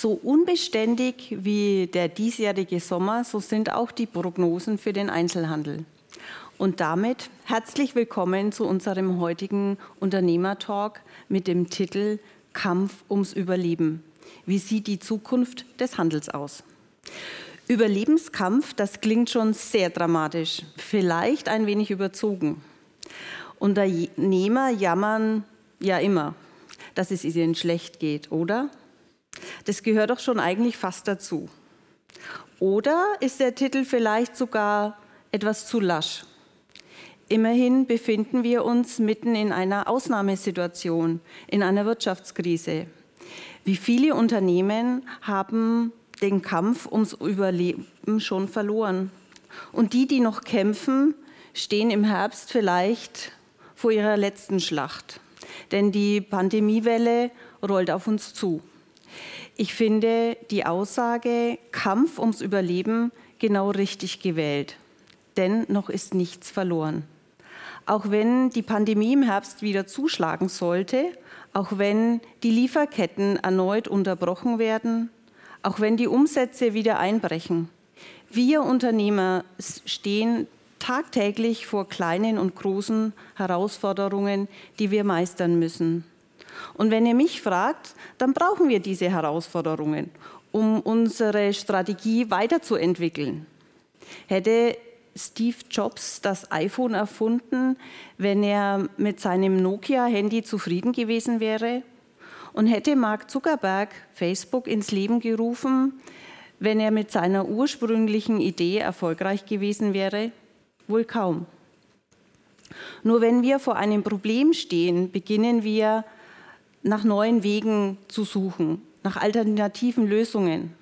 So unbeständig wie der diesjährige Sommer, so sind auch die Prognosen für den Einzelhandel. Und damit herzlich willkommen zu unserem heutigen Unternehmertalk mit dem Titel Kampf ums Überleben. Wie sieht die Zukunft des Handels aus? Überlebenskampf, das klingt schon sehr dramatisch, vielleicht ein wenig überzogen. Unternehmer jammern ja immer, dass es ihnen schlecht geht, oder? Das gehört doch schon eigentlich fast dazu. Oder ist der Titel vielleicht sogar etwas zu lasch? Immerhin befinden wir uns mitten in einer Ausnahmesituation, in einer Wirtschaftskrise. Wie viele Unternehmen haben den Kampf ums Überleben schon verloren? Und die, die noch kämpfen, stehen im Herbst vielleicht vor ihrer letzten Schlacht. Denn die Pandemiewelle rollt auf uns zu. Ich finde die Aussage Kampf ums Überleben genau richtig gewählt, denn noch ist nichts verloren. Auch wenn die Pandemie im Herbst wieder zuschlagen sollte, auch wenn die Lieferketten erneut unterbrochen werden, auch wenn die Umsätze wieder einbrechen. Wir Unternehmer stehen tagtäglich vor kleinen und großen Herausforderungen, die wir meistern müssen. Und wenn ihr mich fragt, dann brauchen wir diese Herausforderungen, um unsere Strategie weiterzuentwickeln. Hätte Steve Jobs das iPhone erfunden, wenn er mit seinem Nokia-Handy zufrieden gewesen wäre? Und hätte Mark Zuckerberg Facebook ins Leben gerufen, wenn er mit seiner ursprünglichen Idee erfolgreich gewesen wäre? Wohl kaum. Nur wenn wir vor einem Problem stehen, beginnen wir nach neuen Wegen zu suchen, nach alternativen Lösungen.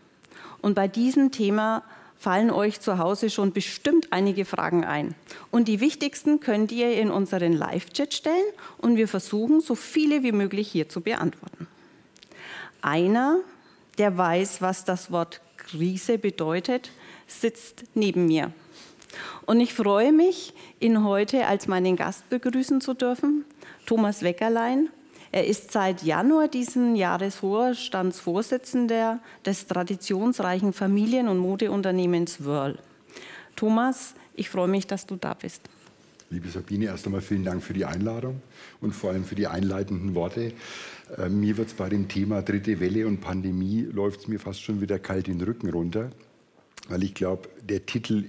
Und bei diesem Thema fallen euch zu Hause schon bestimmt einige Fragen ein. Und die wichtigsten könnt ihr in unseren Live-Chat stellen und wir versuchen, so viele wie möglich hier zu beantworten. Einer, der weiß, was das Wort Krise bedeutet, sitzt neben mir. Und ich freue mich, ihn heute als meinen Gast begrüßen zu dürfen, Thomas Weckerlein, er ist seit Januar diesen Jahres Vorstandsvorsitzender des traditionsreichen Familien- und Modeunternehmens Wörl. Thomas, ich freue mich, dass du da bist. Liebe Sabine, erst einmal vielen Dank für die Einladung und vor allem für die einleitenden Worte. Äh, mir wird es bei dem Thema dritte Welle und Pandemie läuft mir fast schon wieder kalt den Rücken runter, weil ich glaube, der Titel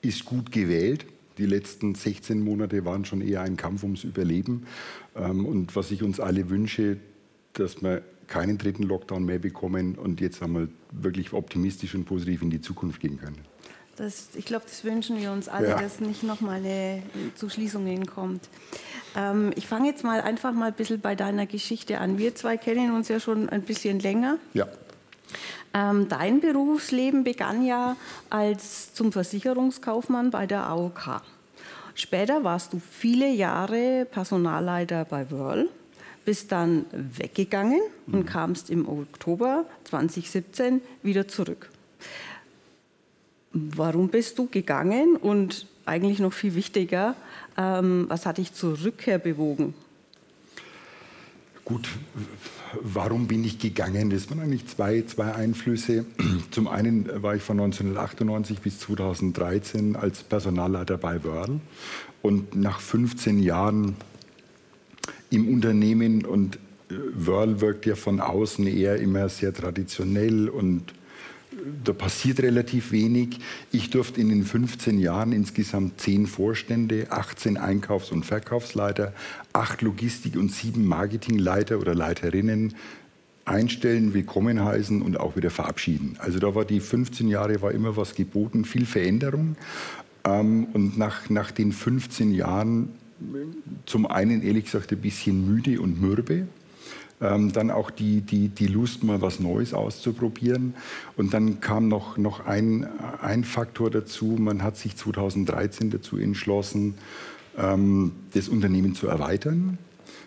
ist gut gewählt. Die letzten 16 Monate waren schon eher ein Kampf ums Überleben. Ähm, und was ich uns alle wünsche, dass wir keinen dritten Lockdown mehr bekommen und jetzt einmal wirklich optimistisch und positiv in die Zukunft gehen können. Das, ich glaube, das wünschen wir uns alle, ja. dass nicht nochmal zu Schließungen kommt. Ähm, ich fange jetzt mal einfach mal ein bisschen bei deiner Geschichte an. Wir zwei kennen uns ja schon ein bisschen länger. Ja. Ähm, dein Berufsleben begann ja als zum Versicherungskaufmann bei der AOK. Später warst du viele Jahre Personalleiter bei Wörl, bist dann weggegangen und mhm. kamst im Oktober 2017 wieder zurück. Warum bist du gegangen und eigentlich noch viel wichtiger, ähm, was hat dich zur Rückkehr bewogen? Gut, warum bin ich gegangen? Das waren eigentlich zwei, zwei Einflüsse. Zum einen war ich von 1998 bis 2013 als Personalleiter bei Wörl und nach 15 Jahren im Unternehmen und äh, Wörl wirkt ja von außen eher immer sehr traditionell und da passiert relativ wenig. Ich durfte in den 15 Jahren insgesamt 10 Vorstände, 18 Einkaufs- und Verkaufsleiter, 8 Logistik- und 7 Marketingleiter oder Leiterinnen einstellen, willkommen heißen und auch wieder verabschieden. Also da war die 15 Jahre war immer was geboten, viel Veränderung. Ähm, und nach, nach den 15 Jahren zum einen ehrlich gesagt ein bisschen müde und mürbe, ähm, dann auch die, die, die Lust, mal was Neues auszuprobieren. Und dann kam noch, noch ein, ein Faktor dazu. Man hat sich 2013 dazu entschlossen, ähm, das Unternehmen zu erweitern.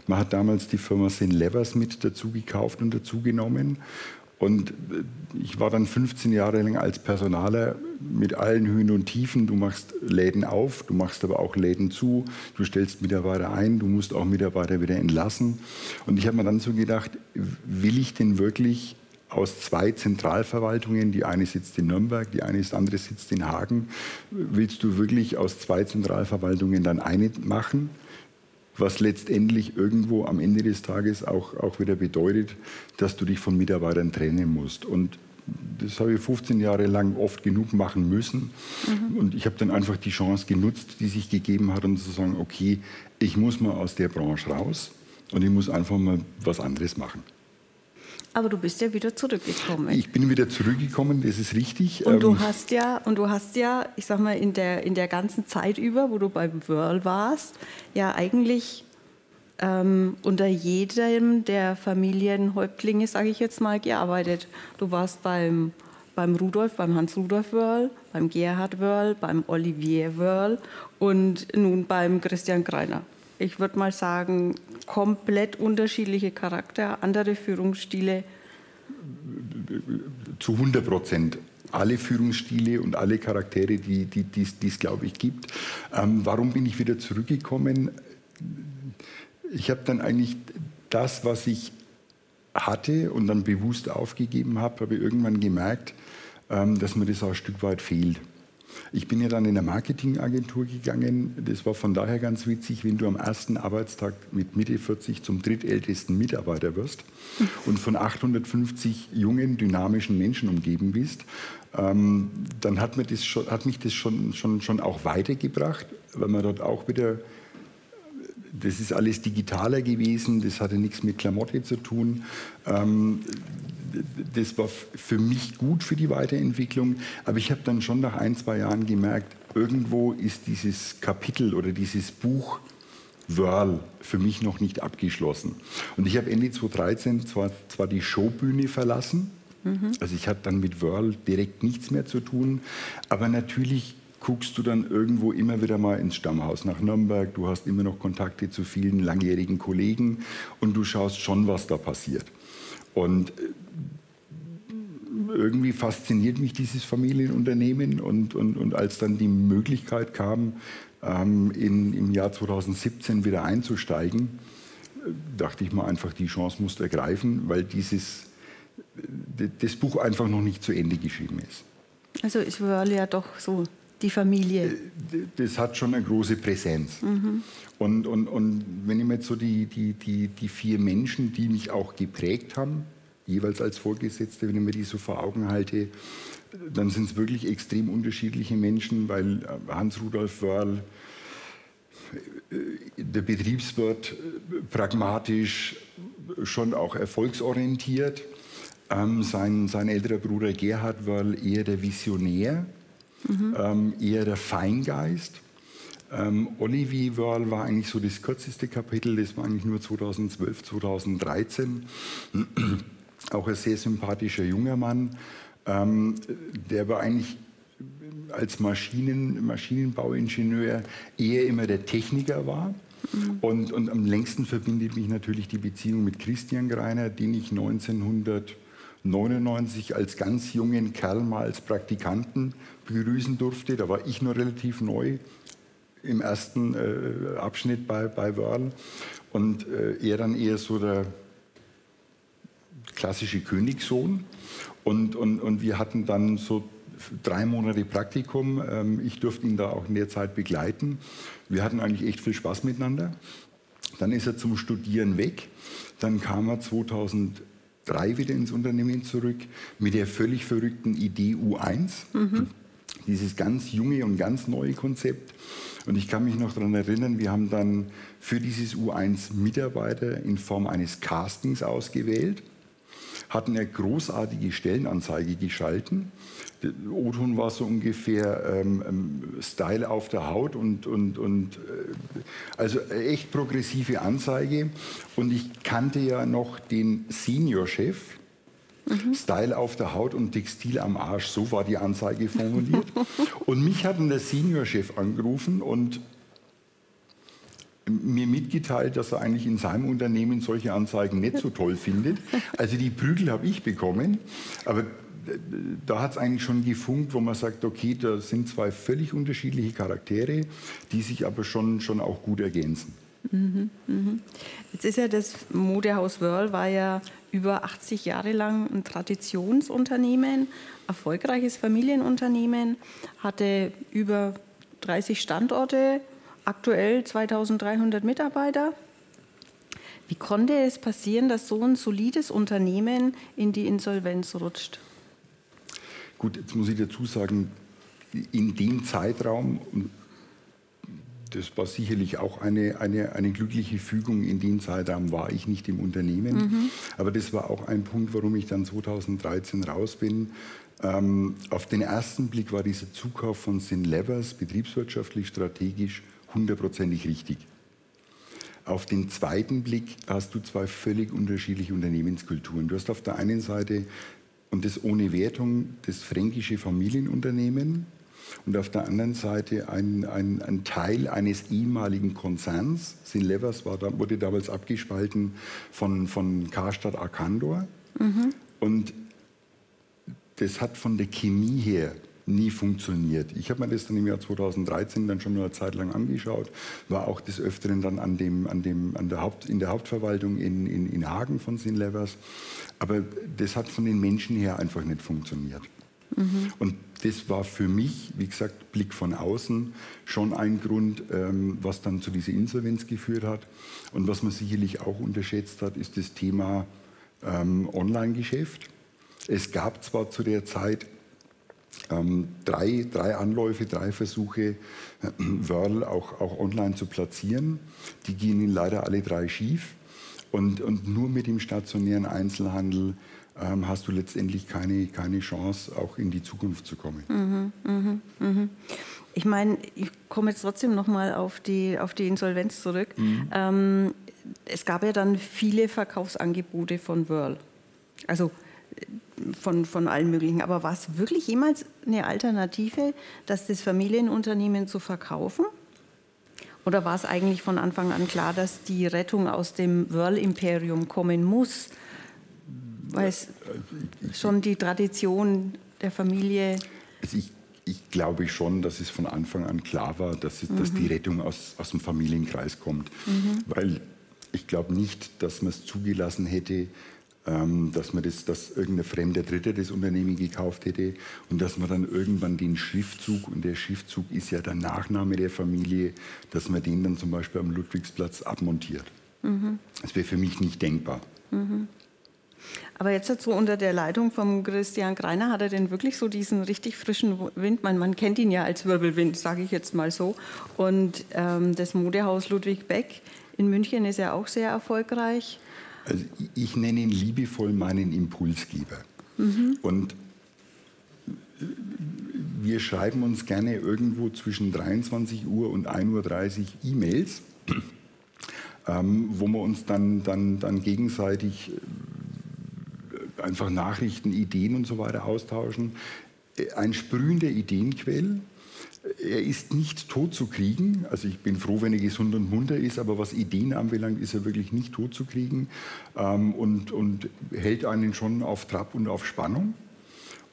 Man hat damals die Firma St. Levers mit dazu gekauft und dazu genommen. Und äh, ich war dann 15 Jahre lang als Personaler mit allen Höhen und Tiefen. Du machst Läden auf, du machst aber auch Läden zu, du stellst Mitarbeiter ein, du musst auch Mitarbeiter wieder entlassen. Und ich habe mir dann so gedacht, will ich denn wirklich aus zwei Zentralverwaltungen, die eine sitzt in Nürnberg, die eine ist andere sitzt in Hagen, willst du wirklich aus zwei Zentralverwaltungen dann eine machen? Was letztendlich irgendwo am Ende des Tages auch, auch wieder bedeutet, dass du dich von Mitarbeitern trennen musst. Und das habe ich 15 Jahre lang oft genug machen müssen. Mhm. Und ich habe dann einfach die Chance genutzt, die sich gegeben hat, um zu sagen, okay, ich muss mal aus der Branche raus und ich muss einfach mal was anderes machen. Aber du bist ja wieder zurückgekommen. Ich bin wieder zurückgekommen, das ist richtig. Und du ähm, hast ja, und du hast ja, ich sag mal, in der, in der ganzen Zeit über, wo du beim Whirl warst, ja eigentlich ähm, unter jedem der Familienhäuptlinge, sage ich jetzt mal, gearbeitet. Du warst beim, beim Rudolf, beim Hans-Rudolf Wörl, beim Gerhard Wörl, beim Olivier Wörl und nun beim Christian Greiner ich würde mal sagen, komplett unterschiedliche Charakter, andere Führungsstile? Zu 100 Prozent. Alle Führungsstile und alle Charaktere, die, die, die, es, glaube ich, gibt. Ähm, warum bin ich wieder zurückgekommen? Ich habe dann eigentlich das, was ich hatte und dann bewusst aufgegeben habe, habe irgendwann gemerkt, ähm, dass mir das auch ein Stück weit fehlt. Ich bin ja dann in eine Marketingagentur gegangen. Das war von daher ganz witzig, wenn du am ersten Arbeitstag mit Mitte 40 zum drittältesten Mitarbeiter wirst und von 850 jungen, dynamischen Menschen umgeben bist. Ähm, dann hat, mir das schon, hat mich das schon, schon, schon auch weitergebracht, weil man dort auch wieder das ist alles digitaler gewesen, das hatte nichts mit Klamotte zu tun. Ähm, das war für mich gut für die Weiterentwicklung, aber ich habe dann schon nach ein, zwei Jahren gemerkt, irgendwo ist dieses Kapitel oder dieses Buch Wörl für mich noch nicht abgeschlossen. Und ich habe Ende 2013 zwar, zwar die Showbühne verlassen, mhm. also ich hatte dann mit Wörl direkt nichts mehr zu tun, aber natürlich guckst du dann irgendwo immer wieder mal ins Stammhaus nach Nürnberg, du hast immer noch Kontakte zu vielen langjährigen Kollegen und du schaust schon, was da passiert. Und äh, irgendwie fasziniert mich dieses Familienunternehmen und, und, und als dann die Möglichkeit kam, ähm, in, im Jahr 2017 wieder einzusteigen, äh, dachte ich mal einfach, die Chance muss ergreifen, weil dieses, äh, das Buch einfach noch nicht zu Ende geschrieben ist. Also ist Wörl ja doch so die Familie. Das hat schon eine große Präsenz. Mhm. Und, und, und wenn ich mir jetzt so die, die, die, die vier Menschen, die mich auch geprägt haben, jeweils als Vorgesetzte, wenn ich mir die so vor Augen halte, dann sind es wirklich extrem unterschiedliche Menschen, weil äh, Hans-Rudolf Wörl, äh, der Betriebswirt, äh, pragmatisch, schon auch erfolgsorientiert. Ähm, sein, sein älterer Bruder Gerhard Wörl eher der Visionär, mhm. ähm, eher der Feingeist. Ähm, Olivier Wörl war eigentlich so das kürzeste Kapitel, das war eigentlich nur 2012, 2013 auch ein sehr sympathischer junger Mann, ähm, der aber eigentlich als Maschinen, Maschinenbauingenieur eher immer der Techniker war. Mhm. Und, und am längsten verbindet mich natürlich die Beziehung mit Christian Greiner, den ich 1999 als ganz jungen Kerl mal als Praktikanten begrüßen durfte. Da war ich noch relativ neu im ersten äh, Abschnitt bei, bei Wörl. Und äh, er dann eher so der klassische Königssohn. Und, und, und wir hatten dann so drei Monate Praktikum. Ähm, ich durfte ihn da auch in der Zeit begleiten. Wir hatten eigentlich echt viel Spaß miteinander. Dann ist er zum Studieren weg. Dann kam er 2003 wieder ins Unternehmen zurück mit der völlig verrückten Idee U1. Mhm. Dieses ganz junge und ganz neue Konzept. Und ich kann mich noch daran erinnern, wir haben dann für dieses U1 Mitarbeiter in Form eines Castings ausgewählt hatten eine großartige Stellenanzeige geschalten. O-Ton war so ungefähr ähm, ähm, Style auf der Haut und, und, und äh, also echt progressive Anzeige. Und ich kannte ja noch den Senior-Chef, mhm. Style auf der Haut und Textil am Arsch, so war die Anzeige formuliert. und mich hat der Senior-Chef angerufen und mir mitgeteilt, dass er eigentlich in seinem Unternehmen solche Anzeigen nicht so toll findet. Also die Prügel habe ich bekommen, aber da hat es eigentlich schon gefunkt, wo man sagt, okay, da sind zwei völlig unterschiedliche Charaktere, die sich aber schon, schon auch gut ergänzen. Mhm, mhm. Jetzt ist ja das Modehaus Wörl war ja über 80 Jahre lang ein Traditionsunternehmen, erfolgreiches Familienunternehmen, hatte über 30 Standorte, aktuell 2300 Mitarbeiter. Wie konnte es passieren, dass so ein solides Unternehmen in die Insolvenz rutscht? Gut, jetzt muss ich dazu sagen, in dem Zeitraum, das war sicherlich auch eine, eine, eine glückliche Fügung, in dem Zeitraum war ich nicht im Unternehmen. Mhm. Aber das war auch ein Punkt, warum ich dann 2013 raus bin. Ähm, auf den ersten Blick war dieser Zukauf von Sin Levers betriebswirtschaftlich, strategisch hundertprozentig richtig. Auf den zweiten Blick hast du zwei völlig unterschiedliche Unternehmenskulturen. Du hast auf der einen Seite, und das ohne Wertung, das fränkische Familienunternehmen und auf der anderen Seite ein, ein, ein Teil eines ehemaligen Konzerns. Sinlevers war, wurde damals abgespalten von, von Karstadt Arcandor. Mhm. Und das hat von der Chemie her nie funktioniert. Ich habe mir das dann im Jahr 2013 dann schon eine Zeit lang angeschaut, war auch des Öfteren dann an dem, an dem, an der Haupt, in der Hauptverwaltung in, in, in Hagen von Sinlevers. Aber das hat von den Menschen her einfach nicht funktioniert. Mhm. Und das war für mich, wie gesagt, Blick von außen, schon ein Grund, ähm, was dann zu dieser Insolvenz geführt hat. Und was man sicherlich auch unterschätzt hat, ist das Thema ähm, Online-Geschäft. Es gab zwar zu der Zeit ähm, drei, drei Anläufe, drei Versuche, äh, Wörl auch, auch online zu platzieren. Die gingen leider alle drei schief. Und, und nur mit dem stationären Einzelhandel ähm, hast du letztendlich keine, keine Chance, auch in die Zukunft zu kommen. Mhm, mh, mh. Ich meine, ich komme jetzt trotzdem nochmal auf die, auf die Insolvenz zurück. Mhm. Ähm, es gab ja dann viele Verkaufsangebote von Wörl. Also von, von allen möglichen. Aber war es wirklich jemals eine Alternative, dass das Familienunternehmen zu verkaufen? Oder war es eigentlich von Anfang an klar, dass die Rettung aus dem Whirl-Imperium kommen muss? Weil es schon die Tradition der Familie. Also ich, ich glaube schon, dass es von Anfang an klar war, dass, es, mhm. dass die mhm. Rettung aus, aus dem Familienkreis kommt. Mhm. Weil ich glaube nicht, dass man es zugelassen hätte, dass man das, dass irgendein fremder Dritter das Unternehmen gekauft hätte und dass man dann irgendwann den Schriftzug, und der Schriftzug ist ja der Nachname der Familie, dass man den dann zum Beispiel am Ludwigsplatz abmontiert. Mhm. Das wäre für mich nicht denkbar. Mhm. Aber jetzt so unter der Leitung von Christian Greiner hat er denn wirklich so diesen richtig frischen Wind? Man, man kennt ihn ja als Wirbelwind, sage ich jetzt mal so. Und ähm, das Modehaus Ludwig Beck in München ist ja auch sehr erfolgreich. Also ich nenne ihn liebevoll meinen Impulsgeber. Mhm. Und wir schreiben uns gerne irgendwo zwischen 23 Uhr und 1.30 Uhr E-Mails, ähm, wo wir uns dann, dann, dann gegenseitig äh, einfach Nachrichten, Ideen und so weiter austauschen. Ein sprühender Ideenquell, er ist nicht tot zu kriegen. Also ich bin froh, wenn er gesund und munter ist, aber was Ideen anbelangt, ist er wirklich nicht tot zu kriegen ähm, und, und hält einen schon auf Trab und auf Spannung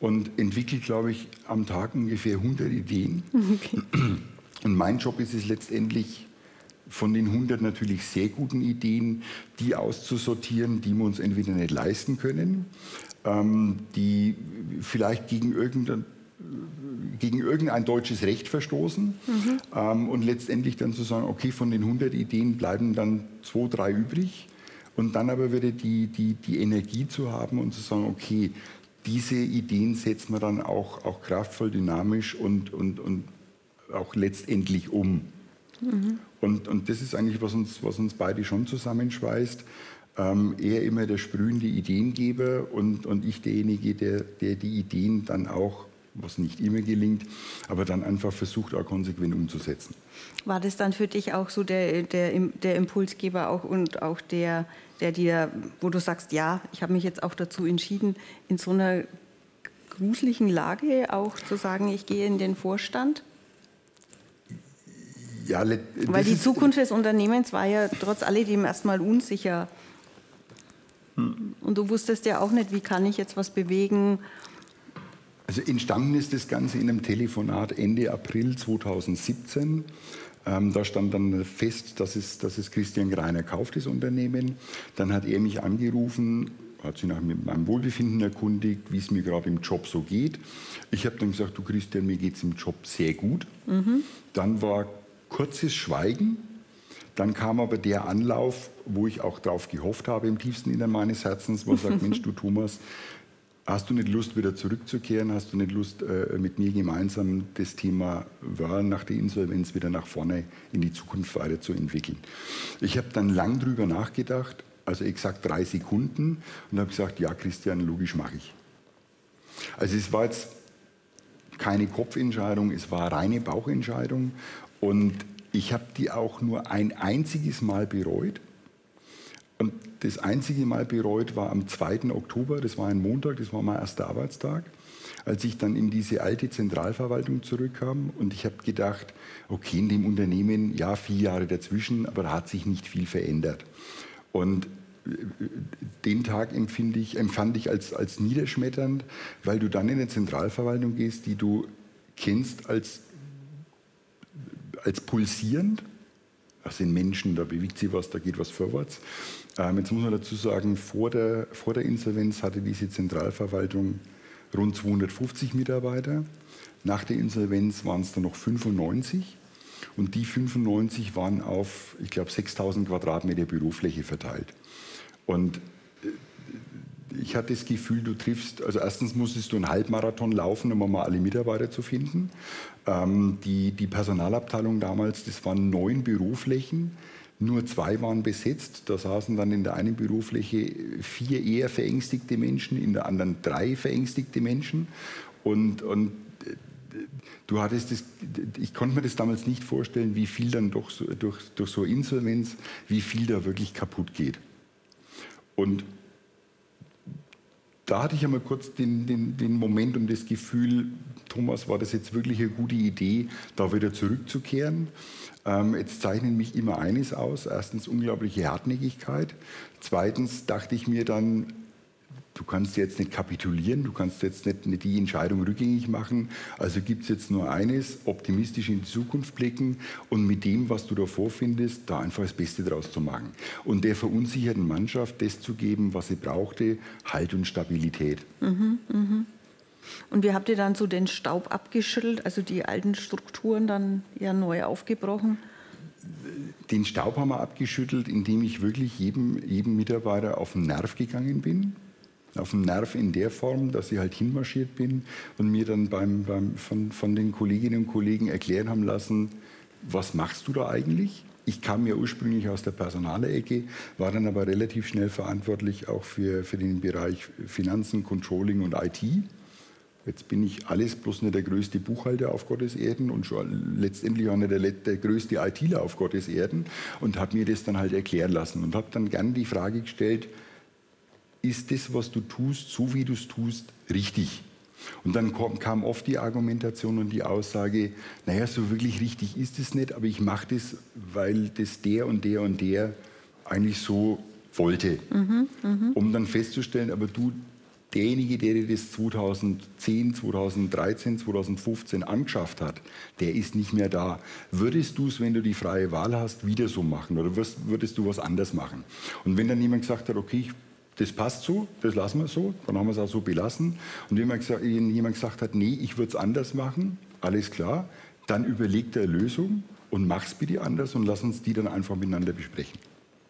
und entwickelt, glaube ich, am Tag ungefähr 100 Ideen. Okay. Und mein Job ist es letztendlich, von den 100 natürlich sehr guten Ideen, die auszusortieren, die wir uns entweder nicht leisten können, ähm, die vielleicht gegen irgendein gegen irgendein deutsches Recht verstoßen mhm. ähm, und letztendlich dann zu sagen, okay, von den 100 Ideen bleiben dann zwei, drei übrig und dann aber wieder die, die, die Energie zu haben und zu sagen, okay, diese Ideen setzen wir dann auch, auch kraftvoll, dynamisch und, und, und auch letztendlich um. Mhm. Und, und das ist eigentlich, was uns, was uns beide schon zusammenschweißt. Ähm, er immer der sprühende Ideengeber und, und ich derjenige, der, der die Ideen dann auch was nicht immer gelingt, aber dann einfach versucht, auch konsequent umzusetzen. War das dann für dich auch so der, der, der Impulsgeber auch und auch der, der dir, wo du sagst, ja, ich habe mich jetzt auch dazu entschieden, in so einer gruseligen Lage auch zu sagen, ich gehe in den Vorstand? Ja, Weil die Zukunft des Unternehmens war ja trotz alledem erstmal unsicher. Hm. Und du wusstest ja auch nicht, wie kann ich jetzt was bewegen also entstanden ist das Ganze in einem Telefonat Ende April 2017. Ähm, da stand dann fest, dass es, dass es Christian Greiner kauft, das Unternehmen. Dann hat er mich angerufen, hat sich nach meinem Wohlbefinden erkundigt, wie es mir gerade im Job so geht. Ich habe dann gesagt, du Christian, mir geht es im Job sehr gut. Mhm. Dann war kurzes Schweigen. Dann kam aber der Anlauf, wo ich auch darauf gehofft habe, im tiefsten Innern meines Herzens, wo er sagt, Mensch, du Thomas, Hast du nicht Lust, wieder zurückzukehren? Hast du nicht Lust, äh, mit mir gemeinsam das Thema Wörl nach der Insolvenz wieder nach vorne in die Zukunft weiterzuentwickeln? Ich habe dann lang drüber nachgedacht, also exakt drei Sekunden, und habe gesagt, ja, Christian, logisch mache ich. Also es war jetzt keine Kopfentscheidung, es war reine Bauchentscheidung und ich habe die auch nur ein einziges Mal bereut. Und das einzige Mal bereut war am 2. Oktober, das war ein Montag, das war mein erster Arbeitstag, als ich dann in diese alte Zentralverwaltung zurückkam und ich habe gedacht, okay, in dem Unternehmen, ja, vier Jahre dazwischen, aber da hat sich nicht viel verändert. Und äh, den Tag empfinde ich, empfand ich als, als niederschmetternd, weil du dann in eine Zentralverwaltung gehst, die du kennst als, als pulsierend. Das sind Menschen, da bewegt sich was, da geht was vorwärts. Ähm, jetzt muss man dazu sagen, vor der, vor der Insolvenz hatte diese Zentralverwaltung rund 250 Mitarbeiter. Nach der Insolvenz waren es dann noch 95. Und die 95 waren auf, ich glaube, 6000 Quadratmeter Bürofläche verteilt. Und äh, ich hatte das Gefühl, du triffst, also erstens musstest du einen Halbmarathon laufen, um mal alle Mitarbeiter zu finden. Ähm, die, die Personalabteilung damals, das waren neun Büroflächen nur zwei waren besetzt. Da saßen dann in der einen Bürofläche vier eher verängstigte Menschen, in der anderen drei verängstigte Menschen. Und, und äh, du hattest das, ich konnte mir das damals nicht vorstellen, wie viel dann doch so, durch, durch so Insolvenz, wie viel da wirklich kaputt geht. Und da hatte ich einmal kurz den, den, den Moment und das Gefühl, Thomas, war das jetzt wirklich eine gute Idee, da wieder zurückzukehren? Ähm, jetzt zeichnet mich immer eines aus. Erstens unglaubliche Hartnäckigkeit. Zweitens dachte ich mir dann, du kannst jetzt nicht kapitulieren, du kannst jetzt nicht, nicht die Entscheidung rückgängig machen. Also gibt es jetzt nur eines, optimistisch in die Zukunft blicken und mit dem, was du da vorfindest, da einfach das Beste draus zu machen. Und der verunsicherten Mannschaft das zu geben, was sie brauchte, Halt und Stabilität. Mhm, mh. Und wie habt ihr dann so den Staub abgeschüttelt, also die alten Strukturen dann ja neu aufgebrochen? Den Staub haben wir abgeschüttelt, indem ich wirklich jedem, jedem Mitarbeiter auf den Nerv gegangen bin. Auf den Nerv in der Form, dass ich halt hinmarschiert bin und mir dann beim, beim, von, von den Kolleginnen und Kollegen erklären haben lassen, was machst du da eigentlich? Ich kam ja ursprünglich aus der Personalecke, war dann aber relativ schnell verantwortlich auch für, für den Bereich Finanzen, Controlling und IT. Jetzt bin ich alles bloß nicht der größte Buchhalter auf Gottes Erden und schon letztendlich auch nicht der, der größte ITler auf Gottes Erden und habe mir das dann halt erklären lassen und habe dann gern die Frage gestellt, ist das, was du tust, so wie du es tust, richtig? Und dann kam, oft die Argumentation und die Aussage, naja, so wirklich richtig ist es nicht, aber ich mache das, weil das der und der und der eigentlich so wollte. Mhm, mh. Um dann festzustellen, aber du, derjenige, der dir das 2010, 2013, 2015 angeschafft hat, der ist nicht mehr da. Würdest du es, wenn du die freie Wahl hast, wieder so machen oder würdest du was anders machen? Und wenn dann jemand gesagt hat, okay, das passt so, das lassen wir so, dann haben wir es auch so belassen. Und wenn jemand gesagt hat, nee, ich würde es anders machen, alles klar, dann überleg der Lösung und mach es bitte anders und lass uns die dann einfach miteinander besprechen.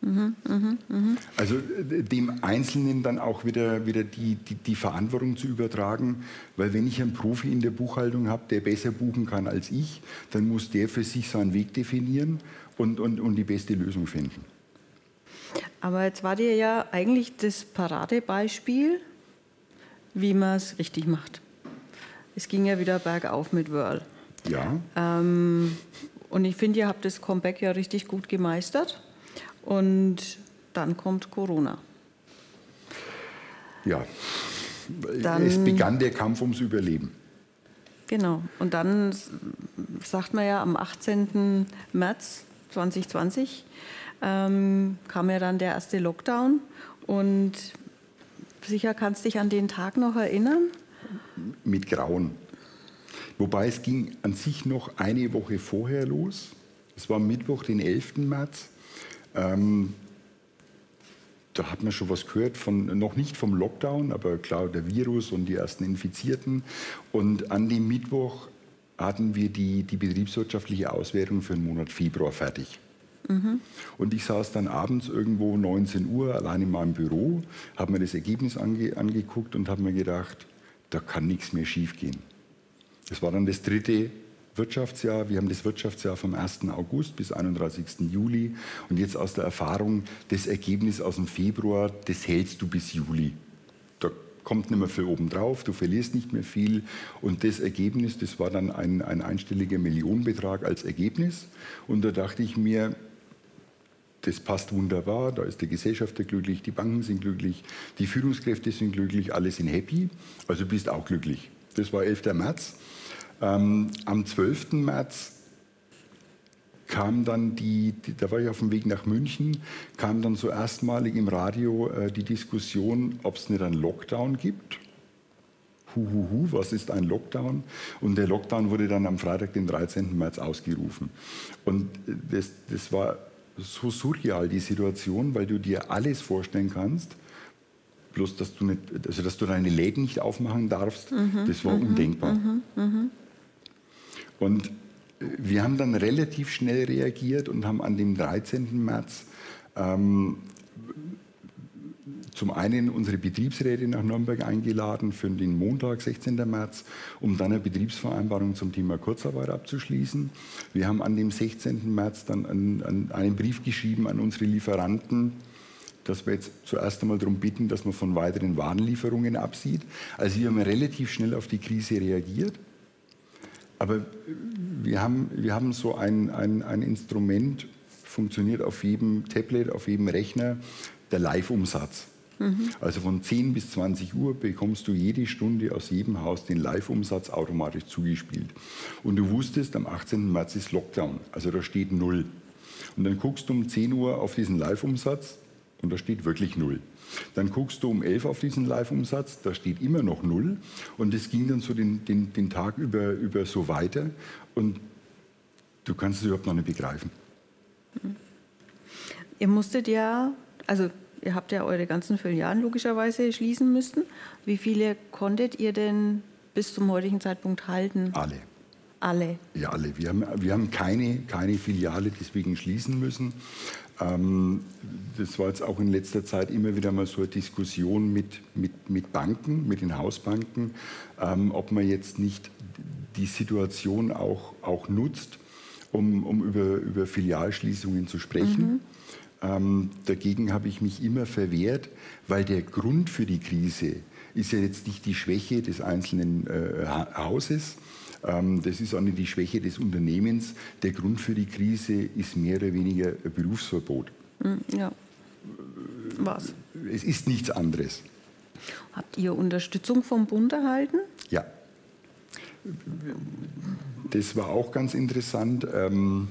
Mhm, mh, mh. Also äh, dem Einzelnen dann auch wieder, wieder die, die, die, Verantwortung zu übertragen, weil wenn ich einen Profi in der Buchhaltung habe, der besser buchen kann als ich, dann muss der für sich seinen Weg definieren und, und, und die beste Lösung finden. Aber jetzt war dir ja eigentlich das Paradebeispiel, wie man es richtig macht. Es ging ja wieder bergauf mit Whirl. Ja. Ähm, und ich finde, ihr habt das Comeback ja richtig gut gemeistert. Und dann kommt Corona. Ja, dann, es begann der Kampf ums Überleben. Genau. Und dann sagt man ja am 18. März 2020 ähm, kam ja dann der erste Lockdown. Und sicher kannst du dich an den Tag noch erinnern? Mit Grauen. Wobei es ging an sich noch eine Woche vorher los Es war Mittwoch, den 11. März. Ähm, da hat man schon was gehört, von, noch nicht vom Lockdown, aber klar, der Virus und die ersten Infizierten. Und an dem Mittwoch hatten wir die, die betriebswirtschaftliche Auswertung für den Monat Februar fertig. Mhm. Und ich saß dann abends irgendwo 19 Uhr allein in meinem Büro, habe mir das Ergebnis ange, angeguckt und habe mir gedacht, da kann nichts mehr schiefgehen. Das war dann das dritte Wirtschaftsjahr. Wir haben das Wirtschaftsjahr vom 1. August bis 31. Juli. Und jetzt aus der Erfahrung, das Ergebnis aus dem Februar, das hältst du bis Juli. Da kommt nicht mehr viel oben drauf, du verlierst nicht mehr viel. Und das Ergebnis, das war dann ein, ein einstelliger Millionenbetrag als Ergebnis. Und da dachte ich mir, das passt wunderbar, da ist der Gesellschafter glücklich, die Banken sind glücklich, die Führungskräfte sind glücklich, alle sind happy, also bist auch glücklich. Das war 11. März. Ähm, am 12. März kam dann die, die, da war ich auf dem Weg nach München, kam dann so erstmalig im Radio äh, die Diskussion, ob es nicht einen Lockdown gibt. Huhuhu, was ist ein Lockdown? Und der Lockdown wurde dann am Freitag, den 13. März, ausgerufen. Und das, das war so surreal, die Situation, weil du dir alles vorstellen kannst, bloß dass du, nicht, also dass du deine Läden nicht aufmachen darfst, mhm, das war mhm, undenkbar. Mhm, mhm. Und wir haben dann relativ schnell reagiert und haben an dem 13. März ähm, zum einen unsere Betriebsräte nach Nürnberg eingeladen für den Montag, 16. März, um dann eine Betriebsvereinbarung zum Thema Kurzarbeit abzuschließen. Wir haben an dem 16. März dann einen, einen Brief geschrieben an unsere Lieferanten, dass wir jetzt zuerst einmal darum bitten, dass man von weiteren Warenlieferungen absieht. Also wir haben relativ schnell auf die Krise reagiert. Aber wir haben, wir haben so ein, ein, ein Instrument, funktioniert auf jedem Tablet, auf jedem Rechner, der Live-Umsatz. Mhm. Also von 10 bis 20 Uhr bekommst du jede Stunde aus jedem Haus den Live-Umsatz automatisch zugespielt. Und du wusstest, am 18. März ist Lockdown, also da steht Null. Und dann guckst du um 10 Uhr auf diesen Live-Umsatz und da steht wirklich Null. Dann guckst du um 11 auf diesen Live-Umsatz, da steht immer noch Null. Und es ging dann so den, den, den Tag über, über so weiter. Und du kannst es überhaupt noch nicht begreifen. Ihr musstet ja, also ihr habt ja eure ganzen Filialen logischerweise schließen müssen. Wie viele konntet ihr denn bis zum heutigen Zeitpunkt halten? Alle. Alle? Ja, alle. Wir haben, wir haben keine, keine Filiale deswegen schließen müssen. Ähm, das war jetzt auch in letzter Zeit immer wieder mal so eine Diskussion mit, mit, mit Banken, mit den Hausbanken, ähm, ob man jetzt nicht die Situation auch, auch nutzt, um, um über, über Filialschließungen zu sprechen. Mhm. Ähm, dagegen habe ich mich immer verwehrt, weil der Grund für die Krise ist ja jetzt nicht die Schwäche des einzelnen äh, Hauses, das ist auch nicht die Schwäche des Unternehmens. Der Grund für die Krise ist mehr oder weniger ein Berufsverbot. Hm, ja. Was? Es ist nichts anderes. Habt ihr Unterstützung vom Bund erhalten? Ja. Das war auch ganz interessant. Ähm,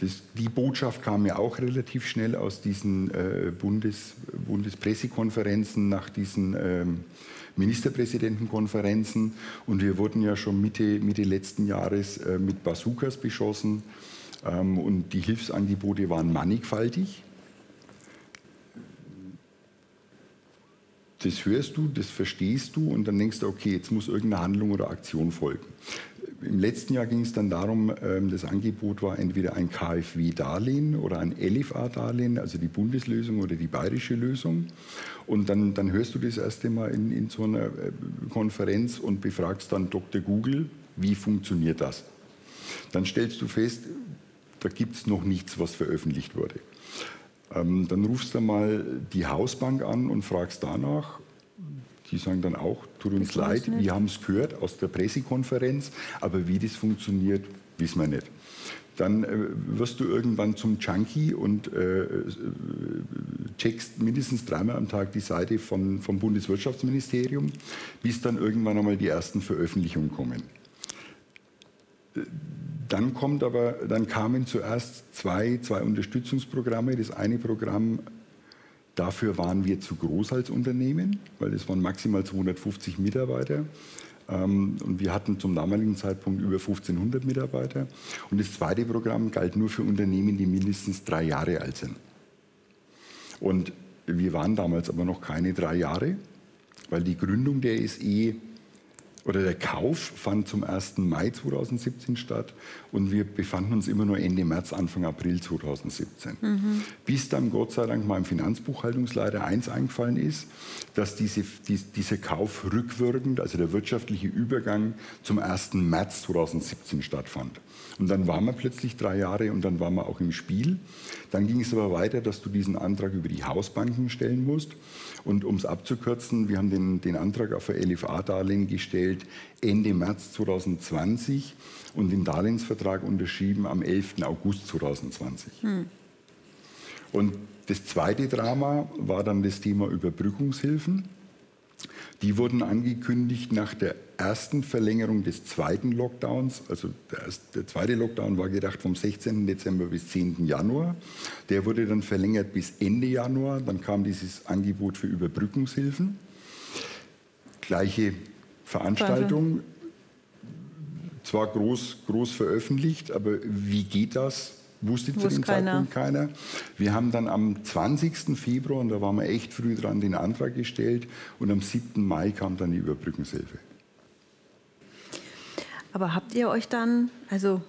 das, die Botschaft kam ja auch relativ schnell aus diesen äh, Bundes, Bundespressekonferenzen nach diesen ähm, Ministerpräsidentenkonferenzen und wir wurden ja schon Mitte, Mitte letzten Jahres äh, mit Bazookas beschossen ähm, und die Hilfsangebote waren mannigfaltig. Das hörst du, das verstehst du und dann denkst du, okay, jetzt muss irgendeine Handlung oder Aktion folgen. Im letzten Jahr ging es dann darum, ähm, das Angebot war entweder ein KfW-Darlehen oder ein LFA-Darlehen, also die Bundeslösung oder die bayerische Lösung. Und dann, dann hörst du das erste Mal in, in so einer äh, Konferenz und befragst dann Dr. Google, wie funktioniert das? Dann stellst du fest, da gibt es noch nichts, was veröffentlicht wurde. Ähm, dann rufst du mal die Hausbank an und fragst danach die sagen dann auch, tut uns leid, wir haben es gehört aus der Pressekonferenz, aber wie das funktioniert, wissen wir nicht. Dann äh, wirst du irgendwann zum Junkie und äh, checkst mindestens dreimal am Tag die Seite von, vom Bundeswirtschaftsministerium, bis dann irgendwann einmal die ersten Veröffentlichungen kommen. Dann, kommt aber, dann kamen zuerst zwei, zwei Unterstützungsprogramme. Das eine Programm Dafür waren wir zu groß als Unternehmen, weil es waren maximal 250 Mitarbeiter. Ähm, und wir hatten zum damaligen Zeitpunkt über 1500 Mitarbeiter. Und das zweite Programm galt nur für Unternehmen, die mindestens drei Jahre alt sind. Und wir waren damals aber noch keine drei Jahre, weil die Gründung der SE oder der Kauf fand zum 1. Mai 2017 statt und wir befanden uns immer nur Ende März, Anfang April 2017. Mhm. Bis dann Gott sei Dank meinem Finanzbuchhaltungsleiter eins eingefallen ist, dass diese, die, dieser Kauf rückwirkend, also der wirtschaftliche Übergang zum 1. März 2017 stattfand. Und dann waren wir plötzlich drei Jahre und dann waren wir auch im Spiel. Dann ging es aber weiter, dass du diesen Antrag über die Hausbanken stellen musst. Und um es abzukürzen, wir haben den, den Antrag auf ein LFA-Darlehen gestellt Ende März 2020 und den Darlehensvertrag unterschrieben am 11. August 2020. Hm. Und das zweite Drama war dann das Thema Überbrückungshilfen. Die wurden angekündigt nach der ersten Verlängerung des zweiten Lockdowns. Also der, erste, der, zweite Lockdown war gedacht vom 16. Dezember bis 10. Januar. Der wurde dann verlängert bis Ende Januar. Dann kam dieses Angebot für Überbrückungshilfen. Gleiche Veranstaltung. Zwar groß, groß veröffentlicht, aber wie geht das? Wusste zu dem keiner. Zeitpunkt keiner. Wir haben dann am 20. Februar, und da waren wir echt früh dran, den Antrag gestellt. Und am 7. Mai kam dann die Überbrückungshilfe. Aber habt ihr euch dann also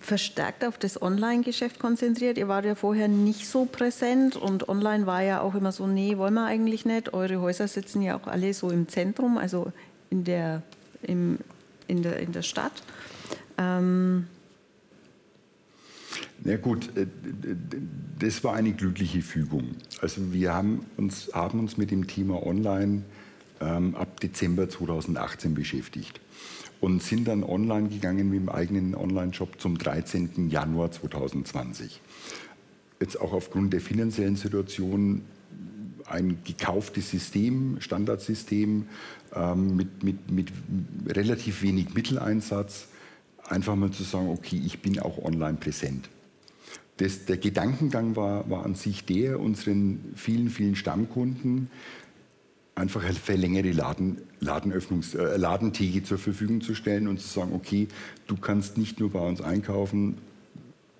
verstärkt auf das Online-Geschäft konzentriert? Ihr wart ja vorher nicht so präsent und online war ja auch immer so, nee, wollen wir eigentlich nicht. Eure Häuser sitzen ja auch alle so im Zentrum, also in der, im, in der, in der Stadt. Ähm, na gut, äh, das war eine glückliche Fügung. Also wir haben uns, haben uns mit dem Thema Online ähm, ab Dezember 2018 beschäftigt und sind dann online gegangen mit dem eigenen Online-Shop zum 13. Januar 2020. Jetzt auch aufgrund der finanziellen Situation ein gekauftes System, Standardsystem ähm, mit, mit, mit relativ wenig Mitteleinsatz, einfach mal zu sagen, okay, ich bin auch online präsent. Das, der Gedankengang war, war an sich der, unseren vielen, vielen Stammkunden einfach eine verlängerte Laden, Ladenöffnungs, äh, Ladentheke zur Verfügung zu stellen und zu sagen, okay, du kannst nicht nur bei uns einkaufen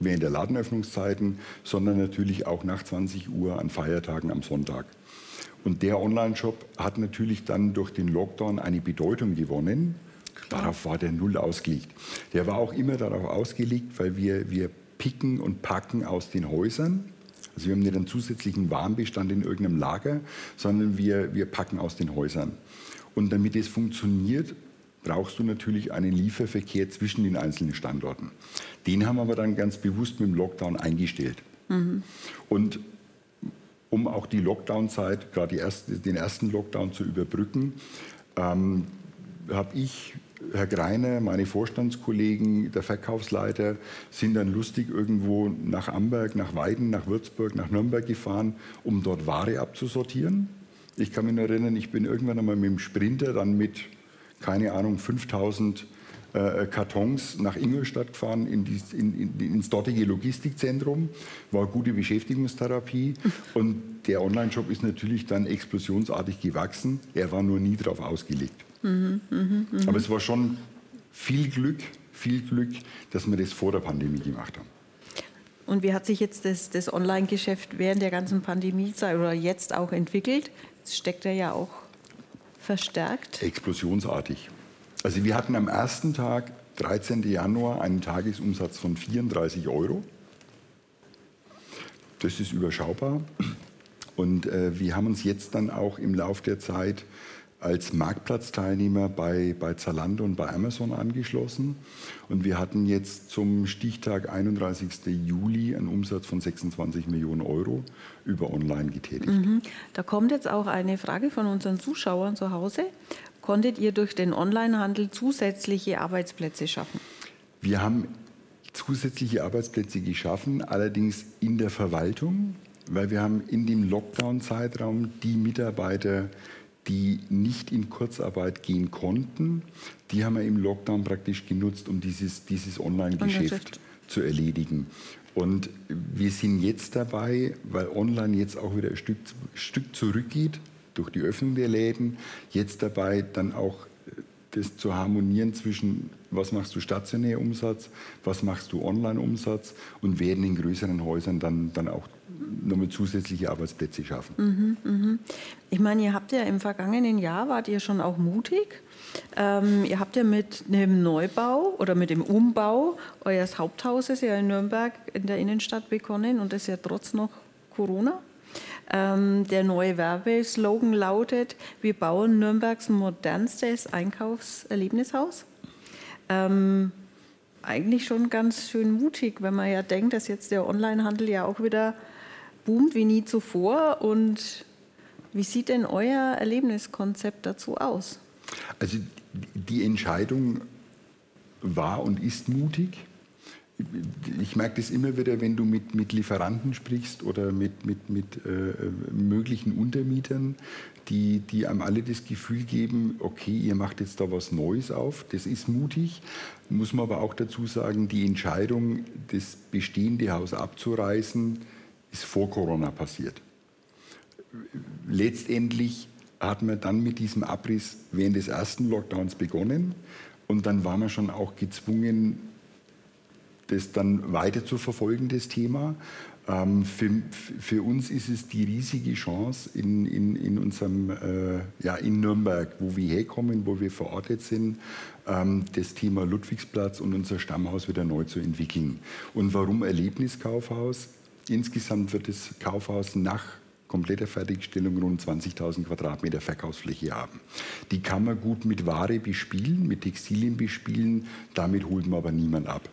während der Ladenöffnungszeiten, sondern natürlich auch nach 20 Uhr an Feiertagen am Sonntag. Und der Online-Shop hat natürlich dann durch den Lockdown eine Bedeutung gewonnen. Darauf war der null ausgelegt. Der war auch immer darauf ausgelegt, weil wir, wir picken und packen aus den Häusern. Also wir haben nicht einen zusätzlichen Warenbestand in irgendeinem Lager, sondern wir, wir packen aus den Häusern. Und damit es funktioniert, brauchst du natürlich einen Lieferverkehr zwischen den einzelnen Standorten. Den haben wir dann ganz bewusst mit dem Lockdown eingestellt. Mhm. Und um auch die Lockdown-Zeit, gerade erste, den ersten Lockdown zu überbrücken, ähm, habe ich Herr Greiner, meine Vorstandskollegen, der Verkaufsleiter sind dann lustig irgendwo nach Amberg, nach Weiden, nach Würzburg, nach Nürnberg gefahren, um dort Ware abzusortieren. Ich kann mich erinnern, ich bin irgendwann einmal mit dem Sprinter dann mit, keine Ahnung, 5000 äh, Kartons nach Ingolstadt gefahren, in die, in, in, ins dortige Logistikzentrum. War gute Beschäftigungstherapie. Und der Online-Shop ist natürlich dann explosionsartig gewachsen. Er war nur nie darauf ausgelegt. Mhm, mh, mh. Aber es war schon viel Glück, viel Glück, dass wir das vor der Pandemie gemacht haben. Und wie hat sich jetzt das, das Online-Geschäft während der ganzen Pandemiezeit oder jetzt auch entwickelt? Das steckt ja auch verstärkt. Explosionsartig. Also wir hatten am ersten Tag, 13. Januar, einen Tagesumsatz von 34 Euro. Das ist überschaubar. Und äh, wir haben uns jetzt dann auch im Laufe der Zeit als Marktplatzteilnehmer bei, bei Zalando und bei Amazon angeschlossen. Und wir hatten jetzt zum Stichtag 31. Juli einen Umsatz von 26 Millionen Euro über Online getätigt. Mhm. Da kommt jetzt auch eine Frage von unseren Zuschauern zu Hause. Konntet ihr durch den Onlinehandel zusätzliche Arbeitsplätze schaffen? Wir haben zusätzliche Arbeitsplätze geschaffen, allerdings in der Verwaltung, weil wir haben in dem Lockdown-Zeitraum die Mitarbeiter die nicht in Kurzarbeit gehen konnten, die haben wir im Lockdown praktisch genutzt, um dieses, dieses Online-Geschäft zu erledigen. Und wir sind jetzt dabei, weil online jetzt auch wieder ein Stück, Stück zurückgeht durch die Öffnung der Läden, jetzt dabei dann auch das zu harmonieren zwischen, was machst du stationär Umsatz, was machst du Online-Umsatz und werden in größeren Häusern dann, dann auch nochmal zusätzliche Arbeitsplätze schaffen. Mhm, mh. Ich meine, ihr habt ja im vergangenen Jahr, wart ihr schon auch mutig. Ähm, ihr habt ja mit dem Neubau oder mit dem Umbau eures Haupthauses ja in Nürnberg in der Innenstadt begonnen und das ja trotz noch Corona. Ähm, der neue Werbeslogan lautet, wir bauen Nürnbergs modernstes Einkaufserlebnishaus. Ähm, eigentlich schon ganz schön mutig, wenn man ja denkt, dass jetzt der Onlinehandel ja auch wieder boomt wie nie zuvor. Und wie sieht denn euer Erlebniskonzept dazu aus? Also die Entscheidung war und ist mutig ich merke das immer wieder, wenn du mit, mit Lieferanten sprichst oder mit, mit, mit äh, möglichen Untermietern, die, die einem alle das Gefühl geben, okay, ihr macht jetzt da was Neues auf, das ist mutig. Muss man aber auch dazu sagen, die Entscheidung, das bestehende Haus abzureißen, ist vor Corona passiert. Letztendlich hat man dann mit diesem Abriss während des ersten Lockdowns begonnen und dann war man schon auch gezwungen, das dann weiter zu verfolgen, das Thema. Ähm, für, für, uns ist es die riesige Chance in, in, in unserem, äh, ja, in Nürnberg, wo wir herkommen, wo wir verortet sind, ähm, das Thema Ludwigsplatz und unser Stammhaus wieder neu zu entwickeln. Und warum Erlebniskaufhaus? Insgesamt wird das Kaufhaus nach kompletter Fertigstellung rund 20.000 Quadratmeter Verkaufsfläche haben. Die kann man gut mit Ware bespielen, mit Textilien bespielen, damit holt man aber niemand ab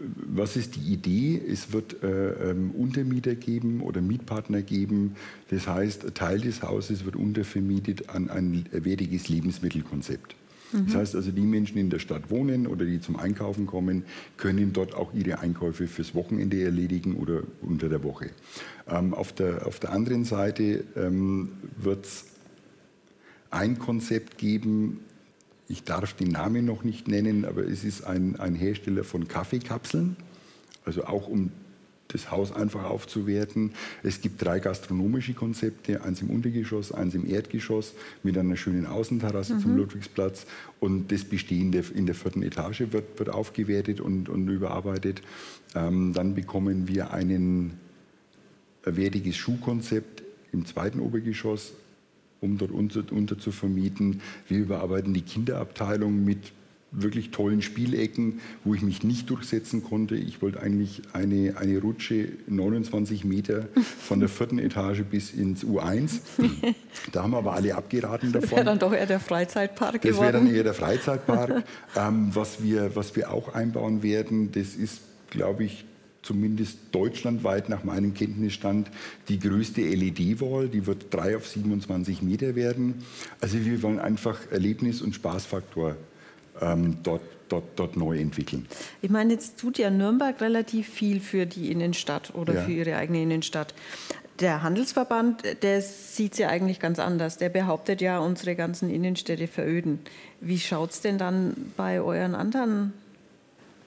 was ist die Idee? Es wird äh, ähm, Untermieter geben oder Mietpartner geben. Das heißt, ein Teil des Hauses wird untervermietet an ein wertiges Lebensmittelkonzept. Mhm. Das heißt also, die Menschen die in der Stadt wohnen oder die zum Einkaufen kommen, können dort auch ihre Einkäufe fürs Wochenende erledigen oder unter der Woche. Ähm, auf, der, auf der anderen Seite ähm, wird es ein Konzept geben, ich darf den Namen noch nicht nennen, aber es ist ein, ein Hersteller von Kaffeekapseln, also auch um das Haus einfach aufzuwerten. Es gibt drei gastronomische Konzepte, eins im Untergeschoss, eins im Erdgeschoss mit einer schönen Außenterrasse mhm. zum Ludwigsplatz und das Bestehende in der vierten Etage wird, wird aufgewertet und, und überarbeitet. Ähm, dann bekommen wir ein wertiges Schuhkonzept im zweiten Obergeschoss, um dort unter, unter zu vermieten. Wir überarbeiten die Kinderabteilung mit wirklich tollen Spielecken, wo ich mich nicht durchsetzen konnte. Ich wollte eigentlich eine, eine Rutsche 29 Meter von der vierten Etage bis ins U1. Da haben aber alle abgeraten davon. Das wäre dann doch eher der Freizeitpark geworden. Das wäre dann eher der Freizeitpark. ähm, was, wir, was wir auch einbauen werden, das ist, glaube ich, zumindest deutschlandweit nach meinem Kenntnisstand die größte LED-Wall. Die wird 3 auf 27 Meter werden. Also wir wollen einfach Erlebnis- und Spaßfaktor ähm, dort, dort, dort neu entwickeln. Ich meine, jetzt tut ja Nürnberg relativ viel für die Innenstadt oder ja. für ihre eigene Innenstadt. Der Handelsverband, der sieht es ja eigentlich ganz anders. Der behauptet ja, unsere ganzen Innenstädte veröden. Wie schaut es denn dann bei euren anderen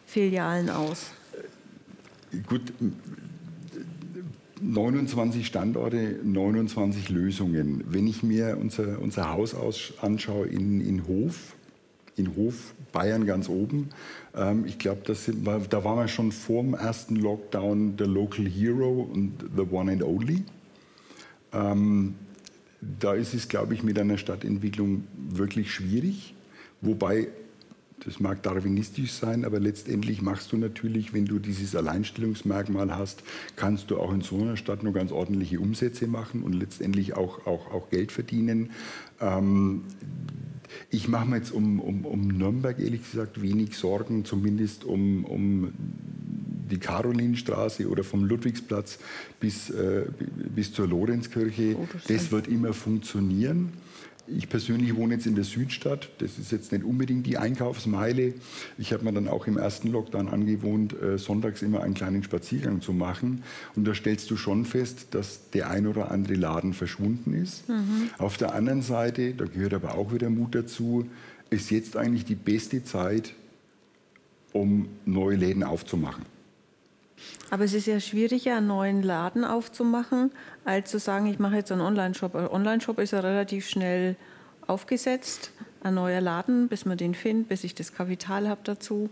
Filialen aus? Gut, 29 Standorte, 29 Lösungen. Wenn ich mir unser, unser Haus aus, anschaue in, in Hof, in Hof, Bayern ganz oben, ähm, ich glaube, da waren wir schon vor dem ersten Lockdown der Local Hero und the One and Only. Ähm, da ist es, glaube ich, mit einer Stadtentwicklung wirklich schwierig. Wobei das mag darwinistisch sein, aber letztendlich machst du natürlich, wenn du dieses Alleinstellungsmerkmal hast, kannst du auch in so einer Stadt nur ganz ordentliche Umsätze machen und letztendlich auch, auch, auch Geld verdienen. Ähm, ich mache mir jetzt um, um, um Nürnberg ehrlich gesagt wenig Sorgen, zumindest um, um die Karolinstraße oder vom Ludwigsplatz bis, äh, bis zur Lorenzkirche. Oh, das, das wird immer funktionieren. Ich persönlich wohne jetzt in der Südstadt. Das ist jetzt nicht unbedingt die Einkaufsmeile. Ich habe mir dann auch im ersten Lockdown angewohnt, äh, sonntags immer einen kleinen Spaziergang zu machen. Und da stellst du schon fest, dass der ein oder andere Laden verschwunden ist. Mhm. Auf der anderen Seite, da gehört aber auch wieder Mut dazu, ist jetzt eigentlich die beste Zeit, um neue Läden aufzumachen. Aber es ist ja schwieriger, einen neuen Laden aufzumachen, als zu sagen, ich mache jetzt einen Online-Shop. Online-Shop ist ja relativ schnell aufgesetzt. ein neuer Laden, bis man den findet, bis ich das Kapital habe dazu?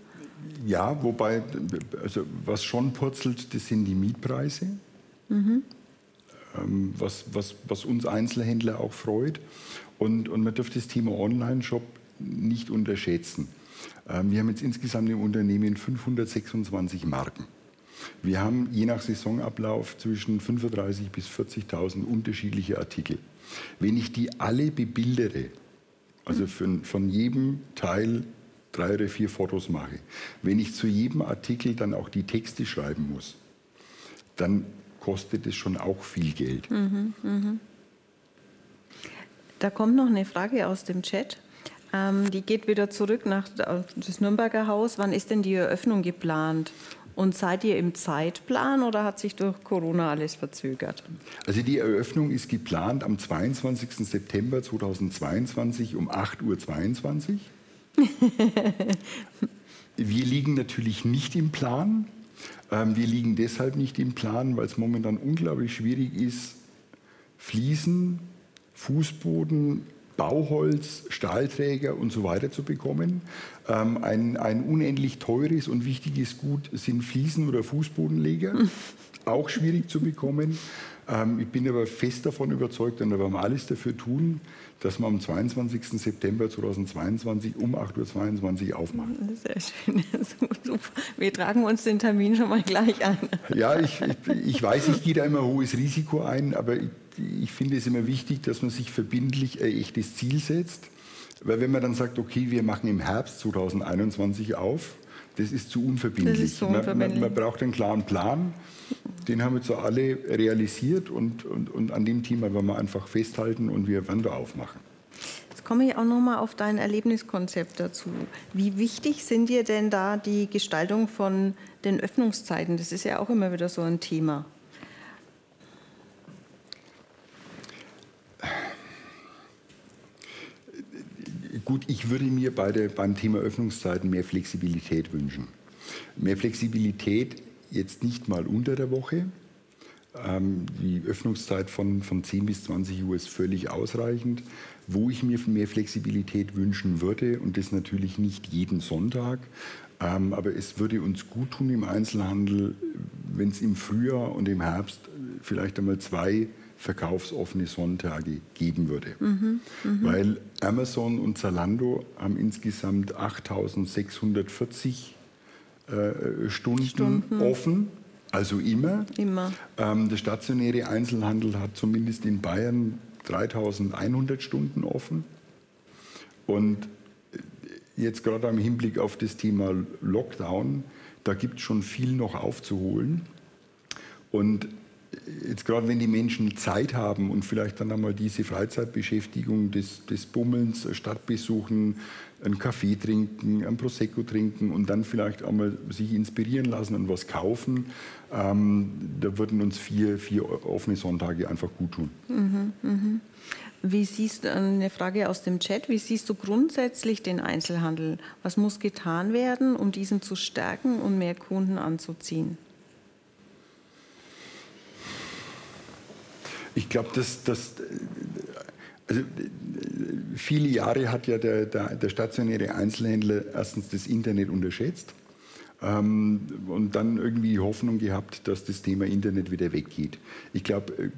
Ja, wobei, also was schon purzelt, das sind die Mietpreise. Mhm. Ähm, was, was, was uns Einzelhändler auch freut. Und, und man darf das Thema Online-Shop nicht unterschätzen. Ähm, wir haben jetzt insgesamt im Unternehmen 526 Marken. Wir haben je nach Saisonablauf zwischen 35.000 bis 40.000 unterschiedliche Artikel. Wenn ich die alle bebildere, also von, von jedem Teil drei oder vier Fotos mache, wenn ich zu jedem Artikel dann auch die Texte schreiben muss, dann kostet es schon auch viel Geld. Mhm, mh. Da kommt noch eine Frage aus dem Chat. Ähm, die geht wieder zurück nach das Nürnberger Haus. Wann ist denn die Eröffnung geplant? Und seid ihr im Zeitplan oder hat sich durch Corona alles verzögert? Also die Eröffnung ist geplant am 22. September 2022 um 8.22 Uhr. Wir liegen natürlich nicht im Plan. Ähm, wir liegen deshalb nicht im Plan, weil es momentan unglaublich schwierig ist, Fliesen, Fußboden, Bauholz, Stahlträger und so weiter zu bekommen. Ähm, ein, ein unendlich teures und wichtiges Gut sind Fliesen oder Fußbodenleger, auch schwierig zu bekommen. Ähm, ich bin aber fest davon überzeugt und da werden wir alles dafür tun, dass wir am 22. September 2022 um 8.22 Uhr aufmachen. Sehr schön. Super. Wir tragen uns den Termin schon mal gleich an. Ja, ich, ich, ich weiß, ich gehe da immer hohes Risiko ein, aber ich, ich finde es immer wichtig, dass man sich verbindlich ein echtes Ziel setzt. Weil wenn man dann sagt, okay, wir machen im Herbst 2021 auf, das ist zu unverbindlich. Ist zu unverbindlich. Man, man, man, braucht einen klaren Plan. Den haben wir so alle realisiert und, und, und an dem Thema werden wir einfach festhalten und wir werden da aufmachen. Jetzt komme ich auch noch mal auf dein Erlebniskonzept dazu. Wie wichtig sind dir denn da die Gestaltung von den Öffnungszeiten? Das ist ja auch immer wieder so ein Thema. Gut, ich würde mir bei der, beim Thema Öffnungszeiten mehr Flexibilität wünschen. Mehr Flexibilität jetzt nicht mal unter der Woche. Ähm, die Öffnungszeit von, von 10 bis 20 Uhr ist völlig ausreichend. Wo ich mir mehr Flexibilität wünschen würde, und das natürlich nicht jeden Sonntag, ähm, aber es würde uns gut tun im Einzelhandel, wenn es im Frühjahr und im Herbst vielleicht einmal zwei verkaufsoffene Sonntage geben würde. Mhm, mh. Weil Amazon und Zalando haben insgesamt 8640 äh, Stunden, Stunden, offen, also immer. immer. Ähm, der stationäre Einzelhandel hat zumindest in Bayern 3100 Stunden offen. Und jetzt gerade im Hinblick auf das Thema Lockdown, da gibt es schon viel noch aufzuholen. Und jetzt gerade wenn die Menschen Zeit haben und vielleicht dann einmal diese Freizeitbeschäftigung des, des Bummelns, Stadtbesuchen, einen Kaffee trinken, ein Prosecco trinken und dann vielleicht einmal sich inspirieren lassen und was kaufen, ähm, da würden uns vier, vier offene Sonntage einfach gut tun. Mhm, mh. Wie siehst du, eine Frage aus dem Chat, wie siehst du grundsätzlich den Einzelhandel? Was muss getan werden, um diesen zu stärken und mehr Kunden anzuziehen? Ich glaube, dass, dass also, viele Jahre hat ja der, der, der, stationäre Einzelhändler erstens das Internet unterschätzt ähm, und dann irgendwie Hoffnung gehabt, dass das Thema Internet wieder weggeht. Ich glaube, äh,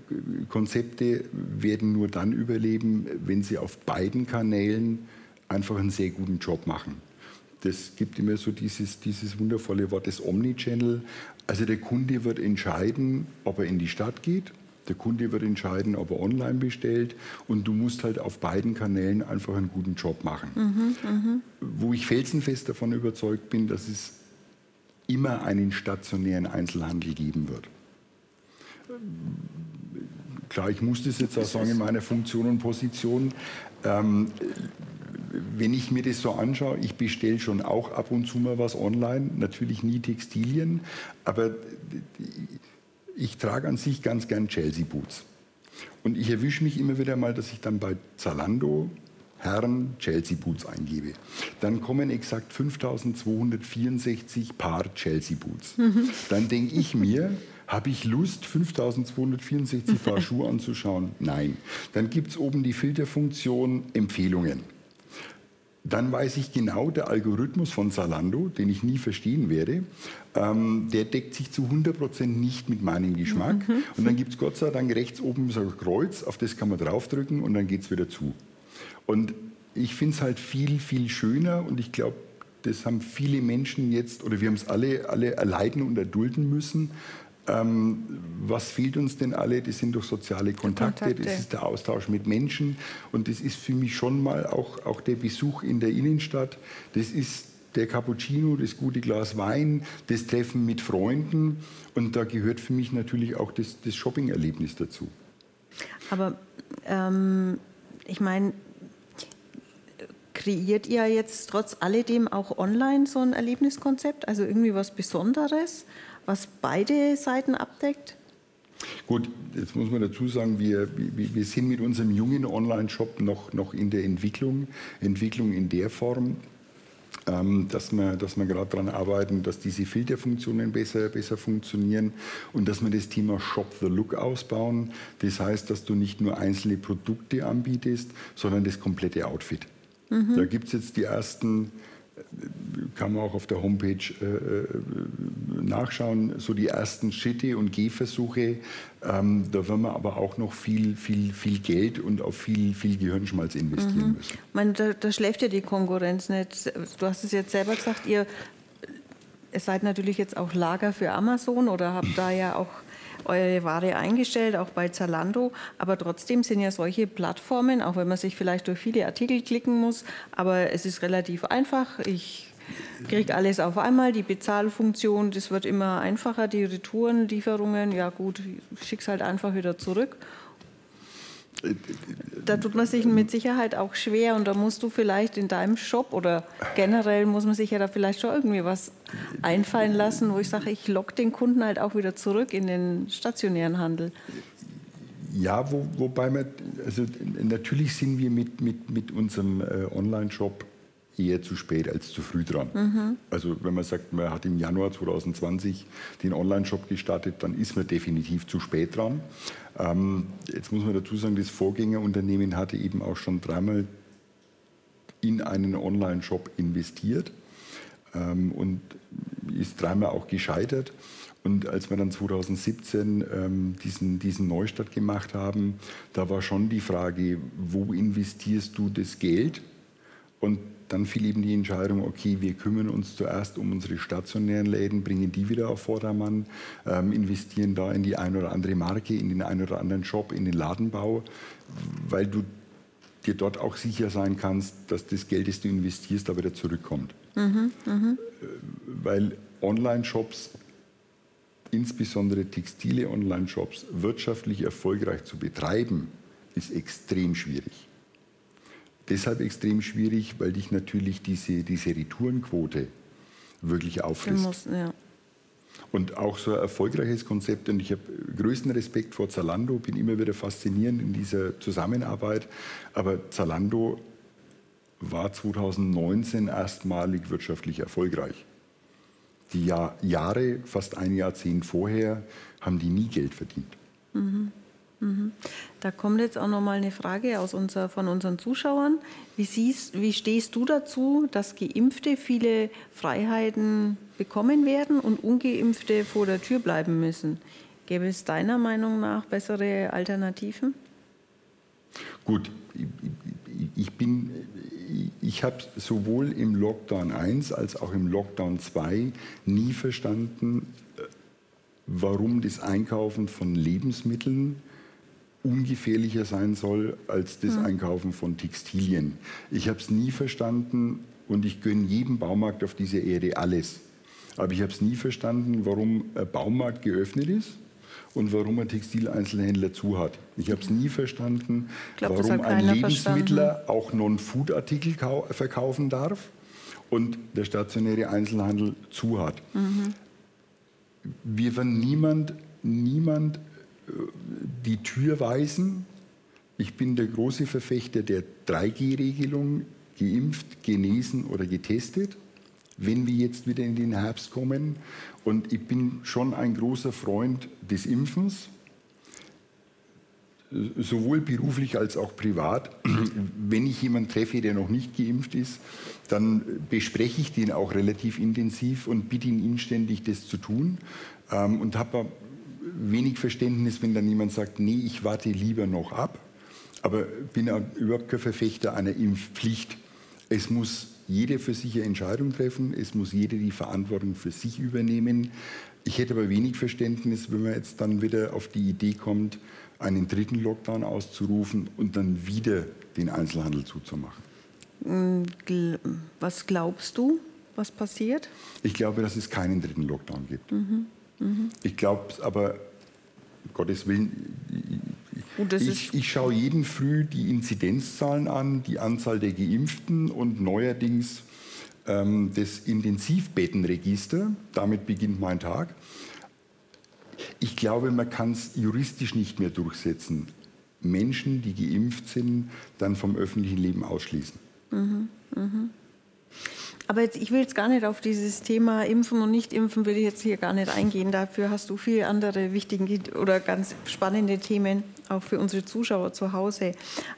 Konzepte werden nur dann überleben, wenn sie auf beiden Kanälen einfach einen sehr guten Job machen. Das gibt immer so dieses, dieses wundervolle Wort des Omnichannel. Also der Kunde wird entscheiden, ob er in die Stadt geht der Kunde wird entscheiden, ob er online bestellt und du musst halt auf beiden Kanälen einfach einen guten Job machen. Mhm, mh. Wo ich felsenfest davon überzeugt bin, dass es immer einen stationären Einzelhandel geben wird. Klar, ich muss das jetzt auch sagen in meiner Funktion und Position. Ähm, wenn ich mir das so anschaue, ich bestelle schon auch ab und zu mal was online, natürlich nie Textilien, aber ich trage an sich ganz gern Chelsea Boots. Und ich erwische mich immer wieder mal, dass ich dann bei Zalando Herren Chelsea Boots eingebe. Dann kommen exakt 5264 Paar Chelsea Boots. Mhm. Dann denke ich mir, habe ich Lust, 5264 Paar Schuhe anzuschauen? Nein. Dann gibt es oben die Filterfunktion Empfehlungen. dann weiß ich genau, der Algorithmus von Zalando, den ich nie verstehen werde, ähm, der deckt sich zu 100% nicht mit meinem Geschmack. Mhm. Und dann gibt es Gott sei Dank rechts oben so ein Kreuz, auf das kann man draufdrücken und dann geht es wieder zu. Und ich finde es halt viel, viel schöner und ich glaube, das haben viele Menschen jetzt, oder wir haben es alle, alle erleiden und erdulden müssen, ähm, was fehlt uns denn alle? Das sind doch soziale Kontakte, Kontakte, das ist der Austausch mit Menschen und das ist für mich schon mal auch, auch der Besuch in der Innenstadt. Das ist der Cappuccino, das gute Glas Wein, das Treffen mit Freunden und da gehört für mich natürlich auch das, das Shopping-Erlebnis dazu. Aber ähm, ich meine, kreiert ihr jetzt trotz alledem auch online so ein Erlebniskonzept, also irgendwie was Besonderes? was beide Seiten abdeckt? Gut, jetzt muss man dazu sagen, wir, wir sind mit unserem jungen Online-Shop noch, noch in der Entwicklung. Entwicklung in der Form, ähm, dass wir, dass wir gerade daran arbeiten, dass diese Filterfunktionen besser, besser funktionieren und dass wir das Thema Shop the Look ausbauen. Das heißt, dass du nicht nur einzelne Produkte anbietest, sondern das komplette Outfit. Mhm. Da gibt es jetzt die ersten kann man auch auf der Homepage äh, äh, nachschauen, so die ersten Schritte und Gehversuche. Ähm, da werden wir aber auch noch viel, viel, viel Geld und auf viel, viel Gehirnschmalz investieren mhm. müssen. meine, da, da, schläft ja die Konkurrenz nicht. Du hast es jetzt selber gesagt, ihr seid natürlich jetzt auch Lager für Amazon oder habt da ja auch eure Ware eingestellt, auch bei Zalando. Aber trotzdem sind ja solche Plattformen, auch wenn man sich vielleicht durch viele Artikel klicken muss, aber es ist relativ einfach. Ich kriege alles auf einmal, die Bezahlfunktion, das wird immer einfacher, die Retourenlieferungen, ja gut, es halt einfach wieder zurück da tut man sich mit Sicherheit auch schwer und da musst du vielleicht in deinem Shop oder generell muss man sich ja da vielleicht schon irgendwie was einfallen lassen, wo ich sage, ich locke den Kunden halt auch wieder zurück in den stationären Handel. Ja, wo, wobei wir, also natürlich sind wir mit, mit, mit unserem äh, Online-Shop eher zu spät als zu früh dran. Mhm. Also wenn man sagt, man hat im Januar 2020 den Online-Shop gestartet, dann ist man definitiv zu spät dran. Ähm, jetzt muss man dazu sagen, das Vorgängerunternehmen hatte eben auch schon dreimal in einen Online-Shop investiert ähm, und ist dreimal auch gescheitert. Und als wir dann 2017 ähm, diesen, diesen Neustart gemacht haben, da war schon die Frage, wo investierst du das Geld? Und dann fiel eben die Entscheidung, okay, wir kümmern uns zuerst um unsere stationären Läden, bringen die wieder auf Vordermann, ähm, investieren da in die eine oder andere Marke, in den einen oder anderen Shop, in den Ladenbau, weil du dir dort auch sicher sein kannst, dass das Geld, das du investierst, da wieder zurückkommt. Mhm, mh. Weil Online-Shops, insbesondere textile Online-Shops, wirtschaftlich erfolgreich zu betreiben, ist extrem schwierig deshalb extrem schwierig, weil dich natürlich diese, diese Retourenquote wirklich auffrisst. Muss, ja. Und auch so ein erfolgreiches Konzept, und ich habe größten Respekt vor Zalando, bin immer wieder faszinierend in dieser Zusammenarbeit, aber Zalando war 2019 erstmalig wirtschaftlich erfolgreich. Die Jahr, Jahre, fast ein Jahrzehnt vorher, haben die nie Geld verdient. Mhm. Mhm. Da kommt jetzt auch noch mal eine Frage aus unser, von unseren Zuschauern. Wie, siehst, wie stehst du dazu, dass Geimpfte viele Freiheiten bekommen werden und Ungeimpfte vor der Tür bleiben müssen? Gäbe es deiner Meinung nach bessere Alternativen? Gut, ich bin, ich habe sowohl im Lockdown 1 als auch im Lockdown 2 nie verstanden, warum das Einkaufen von Lebensmitteln ungefährlicher sein soll als das mhm. Einkaufen von Textilien. Ich habe es nie verstanden und ich gönne jedem Baumarkt auf dieser Erde alles. Aber ich habe es nie verstanden, warum ein Baumarkt geöffnet ist und warum ein Textileinzelhändler zu hat. Ich habe es nie verstanden, glaub, warum ein Lebensmittler verstanden. auch Non-Food-Artikel verkaufen darf und der stationäre Einzelhandel zu hat. Mhm. Wir werden niemand, niemand die Tür weisen. Ich bin der große Verfechter der 3G-Regelung, geimpft, genesen oder getestet, wenn wir jetzt wieder in den Herbst kommen. Und ich bin schon ein großer Freund des Impfens. sowohl beruflich als auch privat, wenn ich jemanden treffe, der noch nicht geimpft ist, dann bespreche ich den auch relativ intensiv und bitte ihn inständig, das zu tun. Ähm, und habe wenig Verständnis, wenn dann jemand sagt, nee, ich warte lieber noch ab. Aber bin überhaupt kein Verfechter einer Impfpflicht. Es muss jeder für sich eine Entscheidung treffen. Es muss jeder die Verantwortung für sich übernehmen. Ich hätte aber wenig Verständnis, wenn man jetzt dann wieder auf die Idee kommt, einen dritten Lockdown auszurufen und dann wieder den Einzelhandel zuzumachen. Mm, was glaubst du, was passiert? Ich glaube, dass es keinen dritten Lockdown gibt. Mhm. Mhm. Ich glaube aber, um Gottes Willen, ich, ich, schaue jeden Früh die Inzidenzzahlen an, die Anzahl der Geimpften und neuerdings ähm, das Intensivbettenregister. Damit beginnt mein Tag. Ich glaube, man kann es juristisch nicht mehr durchsetzen. Menschen, die geimpft sind, dann vom öffentlichen Leben ausschließen. Mhm, mh. Aber jetzt, ich will jetzt gar nicht auf dieses Thema Impfen und Nicht-Impfen, will ich jetzt hier gar nicht eingehen. Dafür hast du viele andere wichtige oder ganz spannende Themen, auch für unsere Zuschauer zu Hause.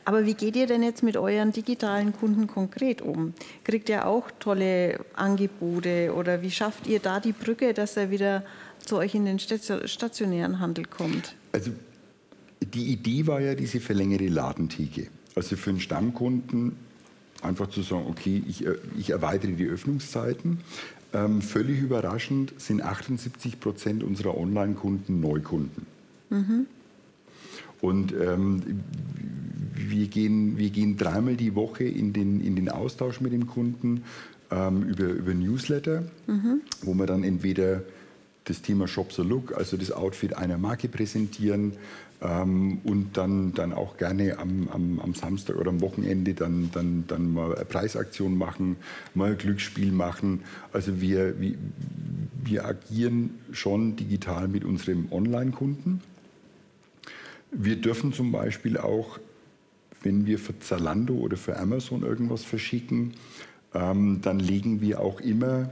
Aber wie geht ihr denn jetzt mit euren digitalen Kunden konkret um? Kriegt ihr auch tolle Angebote oder wie schafft ihr da die Brücke, dass er wieder zu euch in den stationären Handel kommt? Also die Idee war ja diese verlängerte Ladentheke. Also für einen Stammkunden einfach zu sagen, okay, ich, äh, ich erweitere die Öffnungszeiten. Ähm, völlig überraschend sind 78 Prozent unserer Online-Kunden Neukunden. Mhm. Und ähm, wir, gehen, wir gehen dreimal die Woche in den, in den Austausch mit dem Kunden ähm, über, über Newsletter, mhm. wo wir dann entweder das Thema Shop the Look, also das Outfit einer Marke präsentieren ähm, und dann, dann auch gerne am, am, am, Samstag oder am Wochenende dann, dann, dann mal eine Preisaktion machen, mal ein Glücksspiel machen. Also wir, wir, wir agieren schon digital mit unserem Online-Kunden. Wir dürfen zum Beispiel auch, wenn wir für Zalando oder für Amazon irgendwas verschicken, ähm, dann legen wir auch immer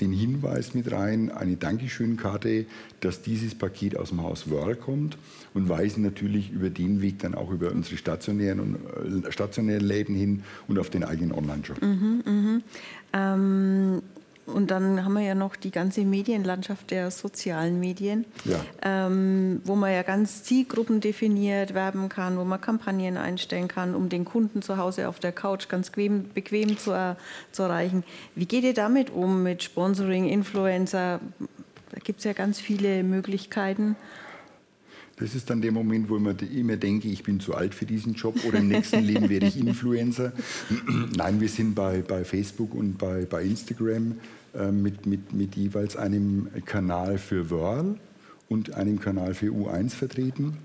den Hinweis mit rein, eine Dankeschönkarte, dass dieses Paket aus dem Haus Wörl kommt und weisen natürlich über den Weg dann auch über unsere stationären, und, äh, stationären Läden hin und auf den eigenen Online-Shop. Mhm, mh. ähm, und dann haben wir ja noch die ganze Medienlandschaft der sozialen Medien, ja. ähm, wo man ja ganz Zielgruppen definiert, werben kann, wo man Kampagnen einstellen kann, um den Kunden zu Hause auf der Couch ganz bequem, bequem zu, zu erreichen. Wie geht ihr damit um, mit Sponsoring, Influencer? Da gibt es ja ganz viele Möglichkeiten. Das ist dann der Moment, wo ich immer denke, ich bin zu alt für diesen Job oder im nächsten Leben werde ich Influencer. Nein, wir sind bei, bei Facebook und bei, bei Instagram äh, mit, mit, mit jeweils einem Kanal für Wörl und einem Kanal für U1 vertreten.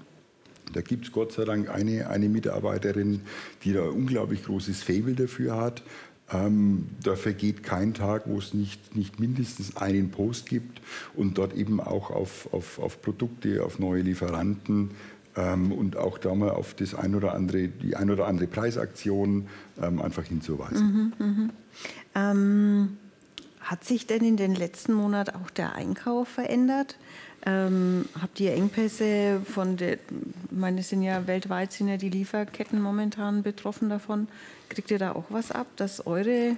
Da gibt es Gott sei Dank eine, eine Mitarbeiterin, die da ein unglaublich großes Fable dafür hat. Ähm, da vergeht kein Tag, wo es nicht, nicht mindestens einen Post gibt und dort eben auch auf, auf, auf Produkte, auf neue Lieferanten ähm, und auch da mal auf das ein oder andere, die ein oder andere Preisaktion ähm, einfach hinzuweisen. Mhm, mh. Hat sich denn in den letzten Monaten auch der Einkauf verändert? Ähm, habt ihr Engpässe von der, meine, sind ja weltweit sind ja die Lieferketten momentan betroffen davon. Kriegt ihr da auch was ab, dass eure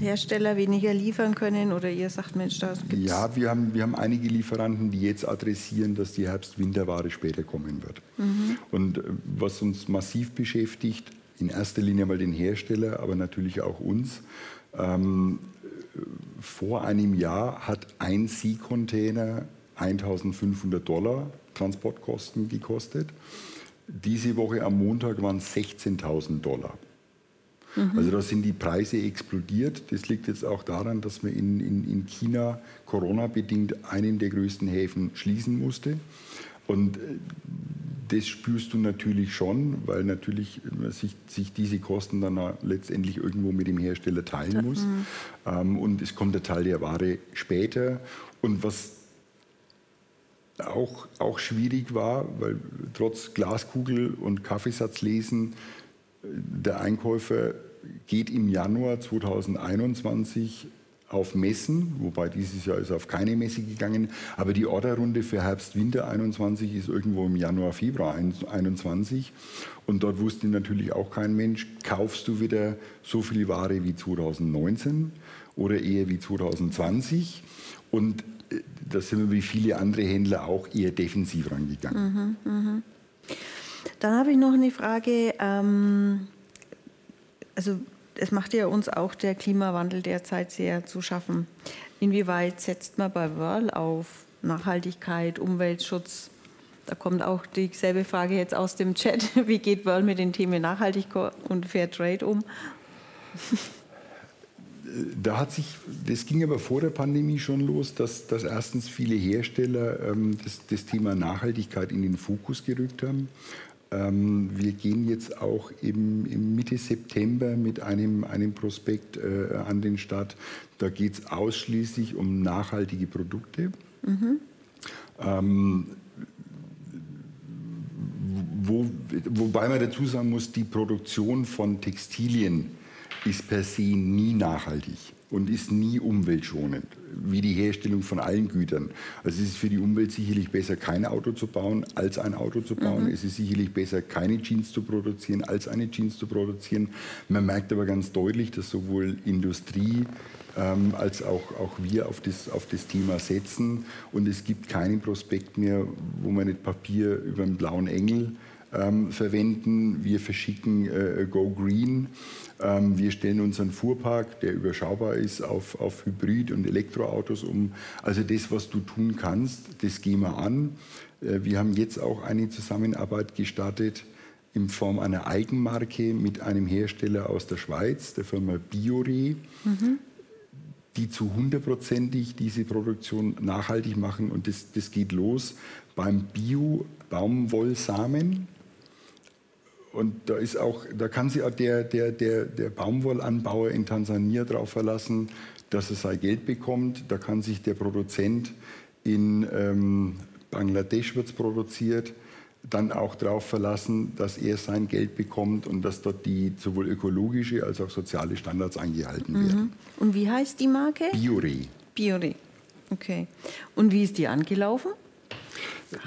Hersteller weniger liefern können oder ihr sagt, Mensch, da gibt's Ja, wir haben, wir haben einige Lieferanten, die jetzt adressieren, dass die Herbst-Winterware später kommen wird. Mhm. Und äh, was uns massiv beschäftigt, in erster Linie mal den Hersteller, aber natürlich auch uns, ähm, vor einem Jahr hat ein Sea-Container 1500 Dollar Transportkosten gekostet. Diese Woche am Montag waren es 16.000 Dollar. Mhm. Also da sind die Preise explodiert. Das liegt jetzt auch daran, dass man in, in, in China Corona-bedingt einen der größten Häfen schließen musste. Und äh, das spürst du natürlich schon, weil natürlich sich, sich diese Kosten dann letztendlich irgendwo mit dem Hersteller teilen muss. Mhm. Ähm, und es kommt der Teil der Ware später. Und was auch, auch schwierig war, weil trotz Glaskugel und Kaffeesatz lesen, der Einkäufer geht im Januar 2021 auf Messen, wobei dieses Jahr ist auf keine Messe gegangen. Aber die Orderrunde für Herbst-Winter 21 ist irgendwo im Januar, Februar 21. Und dort wusste natürlich auch kein Mensch, kaufst du wieder so viel Ware wie 2019 oder eher wie 2020? Und äh, da sind wir wie viele andere Händler auch eher defensiv rangegangen. Mhm, mh. Dann habe ich noch eine Frage. Ähm, also es macht ja uns auch der Klimawandel derzeit sehr zu schaffen. Inwieweit setzt man bei Whirl auf Nachhaltigkeit, Umweltschutz? Da kommt auch dieselbe Frage jetzt aus dem Chat. Wie geht Whirl mit den Themen Nachhaltigkeit und Fair Trade um? Da hat sich, das ging aber vor der Pandemie schon los, dass, dass erstens viele Hersteller ähm, das, das Thema Nachhaltigkeit in den Fokus gerückt haben. Ähm, wir gehen jetzt auch im, im, Mitte September mit einem, einem Prospekt äh, an den Start. Da geht es ausschließlich um nachhaltige Produkte. Mhm. Ähm, wo, wobei man dazu sagen muss, die Produktion von Textilien ist per se nie nachhaltig und ist nie umweltschonend, wie die Herstellung von allen Gütern. Also es ist für die Umwelt sicherlich besser, kein Auto zu bauen, als ein Auto zu bauen. Mhm. Es ist sicherlich besser, keine Jeans zu produzieren, als eine Jeans zu produzieren. Man merkt aber ganz deutlich, dass sowohl Industrie ähm, als auch, auch wir auf das, auf das Thema setzen. Und es gibt keinen Prospekt mehr, wo man nicht Papier über einen blauen Engel ähm, verwenden. Wir verschicken äh, Go Green. Ähm, wir stellen unseren Fuhrpark, der überschaubar ist, auf, auf Hybrid- und Elektroautos um. Also das, was du tun kannst, das gehen wir an. Äh, wir haben jetzt auch eine Zusammenarbeit gestartet in Form einer Eigenmarke mit einem Hersteller aus der Schweiz, der Firma Biore. Mhm die zu hundertprozentig diese Produktion nachhaltig machen. Und das, das geht los beim Bio-Baumwollsamen. Und da ist auch, da kann sich auch der, der, der, der Baumwollanbauer in Tansania darauf verlassen, dass er sein Geld bekommt. Da kann sich der Produzent in ähm, Bangladesch wird produziert, dann auch darauf verlassen, dass er sein Geld bekommt und dass dort die sowohl ökologische als auch soziale Standards eingehalten mhm. werden. Und wie heißt die Marke? Biore. Biore. Okay. Und wie ist die angelaufen?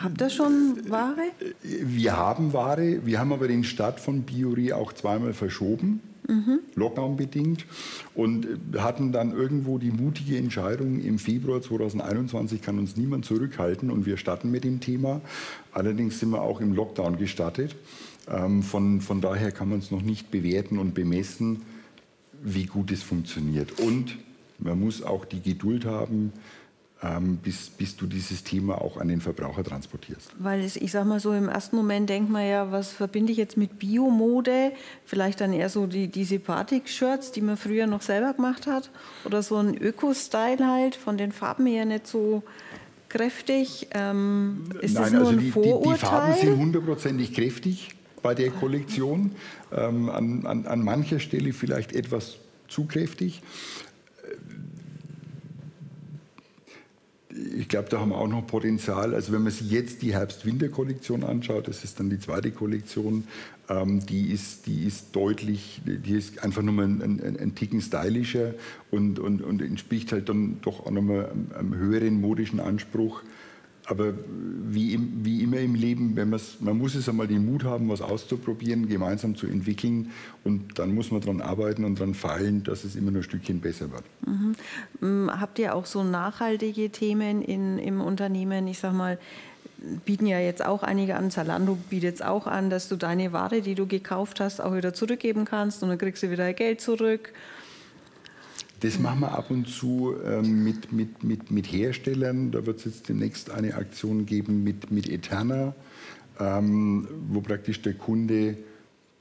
Habt ihr schon Ware? Wir haben Ware. Wir haben aber den Start von Biori auch zweimal verschoben. Mhm. Lockdown bedingt und hatten dann irgendwo die mutige Entscheidung, im Februar 2021 kann uns niemand zurückhalten und wir starten mit dem Thema. Allerdings sind wir auch im Lockdown gestartet. Ähm, von, von daher kann man es noch nicht bewerten und bemessen, wie gut es funktioniert. Und man muss auch die Geduld haben, bis, bis du dieses Thema auch an den Verbraucher transportierst. Weil es, ich sage mal so, im ersten Moment denkt man ja, was verbinde ich jetzt mit Biomode? Vielleicht dann eher so die, diese Batik-Shirts, die man früher noch selber gemacht hat. Oder so ein Öko-Style halt, von den Farben her nicht so kräftig. Ähm, ist Nein, das nur also ein die, Vorurteil? Die, die Farben sind hundertprozentig kräftig bei der Kollektion. Ähm, an, an, an mancher Stelle vielleicht etwas zu kräftig. Ich glaube, da haben wir auch noch Potenzial. Also wenn man sich jetzt die Herbst-Winter-Kollektion anschaut, das ist dann die zweite Kollektion, ähm, die, ist, die ist deutlich, die ist einfach nochmal ein, ein, ein Ticken stylischer und, und, und entspricht halt dann doch auch nochmal einem höheren modischen Anspruch aber wie, wie, immer im Leben, wenn man muss es einmal den Mut haben, was auszuprobieren, gemeinsam zu entwickeln und dann muss man daran arbeiten und daran feilen, dass es immer nur ein Stückchen besser wird. Mhm. Mm, habt ihr auch so nachhaltige Themen in, im Unternehmen? Ich sag mal, bieten ja jetzt auch einige an, Zalando bietet es auch an, dass du deine Ware, die du gekauft hast, auch wieder zurückgeben kannst und dann kriegst du wieder Geld zurück. Das machen wir ab und zu ähm, mit, mit, mit, mit Herstellern. Da wird es jetzt demnächst eine Aktion geben mit, mit Eterna, ähm, wo praktisch der Kunde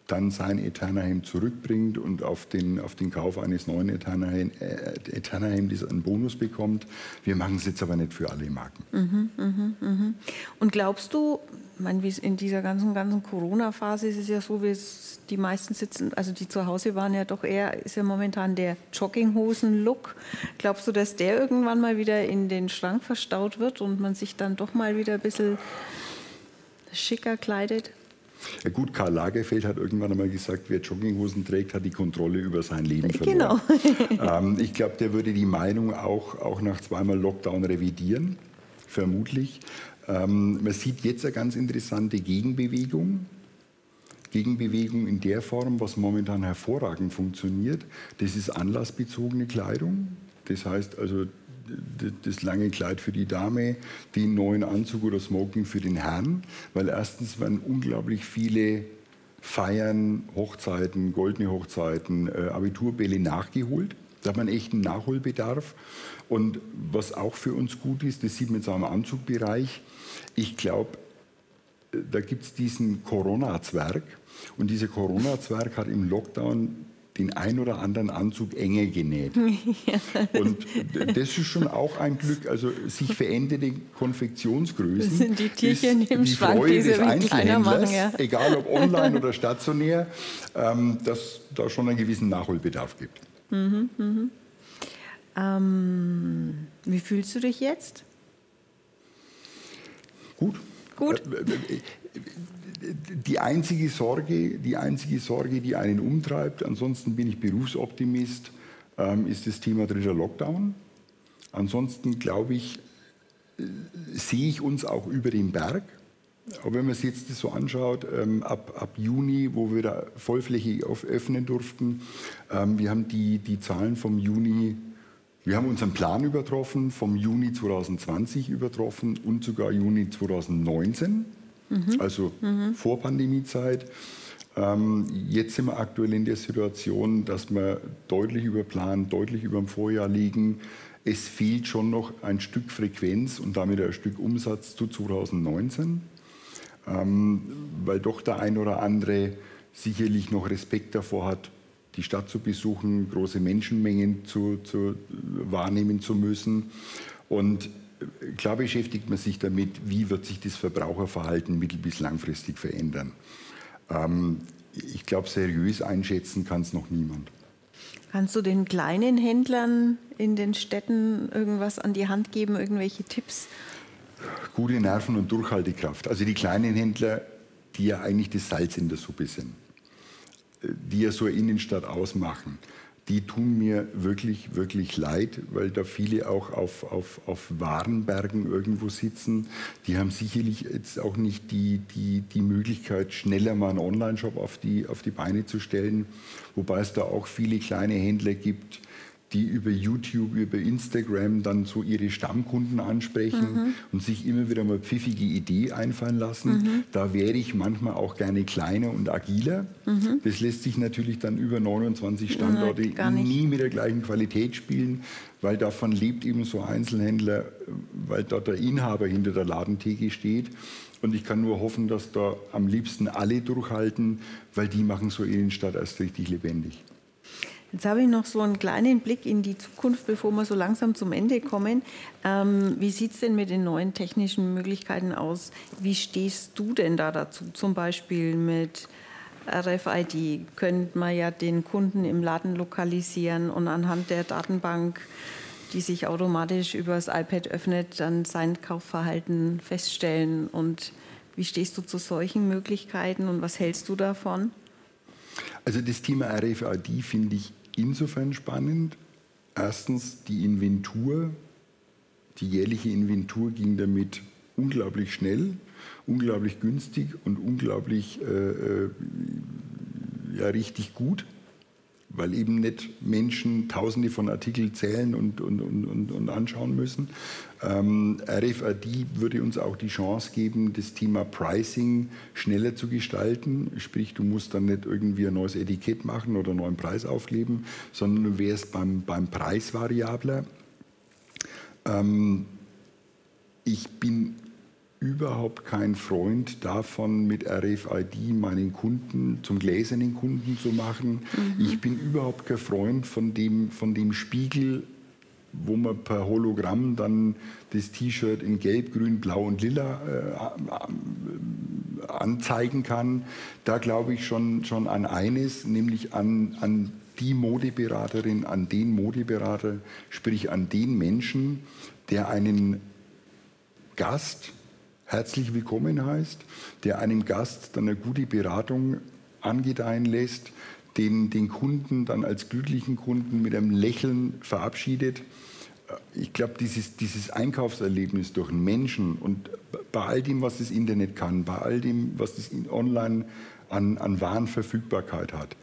dann sein Eterna-Hemd zurückbringt und auf den, auf den Kauf eines neuen Eterna-Hemdes äh, einen Bonus bekommt. Wir machen es jetzt aber nicht für alle Marken. Mhm, mh, mh. Und glaubst du, meine, in dieser ganzen, ganzen Corona-Phase ist es ja so, wie es die meisten sitzen, also die zu Hause waren ja doch eher, ist ja momentan der Jogginghosen-Look. Glaubst du, dass der irgendwann mal wieder in den Schrank verstaut wird und man sich dann doch mal wieder ein bisschen schicker kleidet? Ja gut, Karl Lagerfeld hat irgendwann einmal gesagt, wer Jogginghosen trägt, hat die Kontrolle über sein Leben verloren. Genau. ähm, ich glaube, der würde die Meinung auch, auch nach zweimal Lockdown revidieren, vermutlich. Ähm, man sieht jetzt eine ganz interessante Gegenbewegung. Gegenbewegung in der Form, was momentan hervorragend funktioniert, das ist anlassbezogene Kleidung. Das heißt also das lange Kleid für die Dame, den neuen Anzug oder Smoking für den Herrn, weil erstens werden unglaublich viele Feiern, Hochzeiten, goldene Hochzeiten, äh, Abiturbälle nachgeholt. Da hat man echt einen Nachholbedarf. Und was auch für uns gut ist, das sieht man jetzt auch im Anzugbereich, ich glaube, äh, da gibt es diesen Corona-Zwerg. Und dieser Corona-Zwerg hat im Lockdown den ein oder anderen Anzug enger genäht. Ja. Und das ist schon auch ein Glück. Also sich veränderte Konfektionsgrößen. Das sind die Tierchen im die Schrank, Freude die des Einzelhändlers, machen, ja. egal ob online oder stationär, ähm, dass da schon einen gewissen Nachholbedarf gibt. Mhm, mhm. Ähm, wie fühlst du dich jetzt? Gut. Gut. Äh, äh, die einzige Sorge, die einzige Sorge, die einen umtreibt, ansonsten bin ich Berufsoptimist, ähm, ist das Thema dritter Lockdown. Ansonsten glaube ich, äh, sehe ich uns auch über den Berg. Aber wenn man sich jetzt so anschaut, ähm, ab, ab Juni, wo wir da vollflächig öffnen durften, ähm, wir haben die, die Zahlen vom Juni, wir haben unseren Plan übertroffen, vom Juni 2020 übertroffen und sogar Juni 2019 mhm. also mhm. vor Pandemiezeit. Ähm, jetzt sind wir aktuell in der Situation, dass wir deutlich über Plan, deutlich über dem Vorjahr liegen. Es fehlt schon noch ein Stück Frequenz und damit ein Stück Umsatz zu 2019, ähm, weil doch der ein oder andere sicherlich noch Respekt davor hat, die Stadt zu besuchen, große Menschenmengen zu, zu wahrnehmen zu müssen. Und klar beschäftigt man sich damit, wie wird sich das Verbraucherverhalten mittel- bis langfristig verändern. Ähm, ich glaube, seriös einschätzen kann es noch niemand. Kannst du den kleinen Händlern in den Städten irgendwas an die Hand geben, irgendwelche Tipps? Gute Nerven und Durchhaltekraft. Also die kleinen Händler, die ja eigentlich das Salz in der Suppe sind, äh, die ja so eine Innenstadt ausmachen die tun mir wirklich, wirklich leid, weil da viele auch auf, auf, auf Warenbergen irgendwo sitzen. Die haben sicherlich jetzt auch nicht die, die, die Möglichkeit, schneller mal einen Online-Shop auf die, auf die Beine zu stellen. Wobei es da auch viele kleine Händler gibt, die über YouTube, über Instagram dann so ihre Stammkunden ansprechen mhm. und sich immer wieder mal pfiffige Idee einfallen lassen. Mhm. Da wäre ich manchmal auch gerne kleiner und agiler. Mhm. Das lässt sich natürlich dann über 29 Standorte nie mit der gleichen Qualität spielen, weil davon lebt eben so Einzelhändler, weil dort der Inhaber hinter der Ladentheke steht. Und ich kann nur hoffen, dass da am liebsten alle durchhalten, weil die machen so Innenstadt erst richtig lebendig. Jetzt habe ich noch so einen kleinen Blick in die Zukunft, bevor wir so langsam zum Ende kommen. Ähm, wie sieht es denn mit den neuen technischen Möglichkeiten aus? Wie stehst du denn da dazu? Zum Beispiel mit RFID könnte man ja den Kunden im Laden lokalisieren und anhand der Datenbank, die sich automatisch über das iPad öffnet, dann sein Kaufverhalten feststellen. Und wie stehst du zu solchen Möglichkeiten und was hältst du davon? Also das Thema RFID finde ich insofern spannend. Erstens die Inventur, die jährliche Inventur ging damit unglaublich schnell, unglaublich günstig und unglaublich äh, äh ja, richtig gut weil eben nicht Menschen tausende von Artikeln zählen und, und, und, und anschauen müssen. Ähm, RFID würde uns auch die Chance geben, das Thema Pricing schneller zu gestalten. Sprich, du musst dann nicht irgendwie ein neues Etikett machen oder einen neuen Preis aufkleben, sondern du wärst beim, beim Preis variabler. Ähm, ich bin überhaupt kein Freund davon, mit RFID meinen Kunden zum gläsernen Kunden zu machen. Mhm. Ich bin überhaupt kein Freund von dem, von dem Spiegel, wo man per Hologramm dann das T-Shirt in Gelb, Grün, Blau und Lila äh, anzeigen kann. Da glaube ich schon, schon an eines, nämlich an, an die Modeberaterin, an den Modeberater, sprich an den Menschen, der einen Gast herzlich willkommen heißt, der einem Gast dann eine gute Beratung angedeihen lässt, den, den Kunden dann als glücklichen Kunden mit einem Lächeln verabschiedet. Ich glaube, dieses, dieses Einkaufserlebnis durch Menschen und bei all dem, was das Internet kann, bei all dem, was das online an, an Warenverfügbarkeit hat,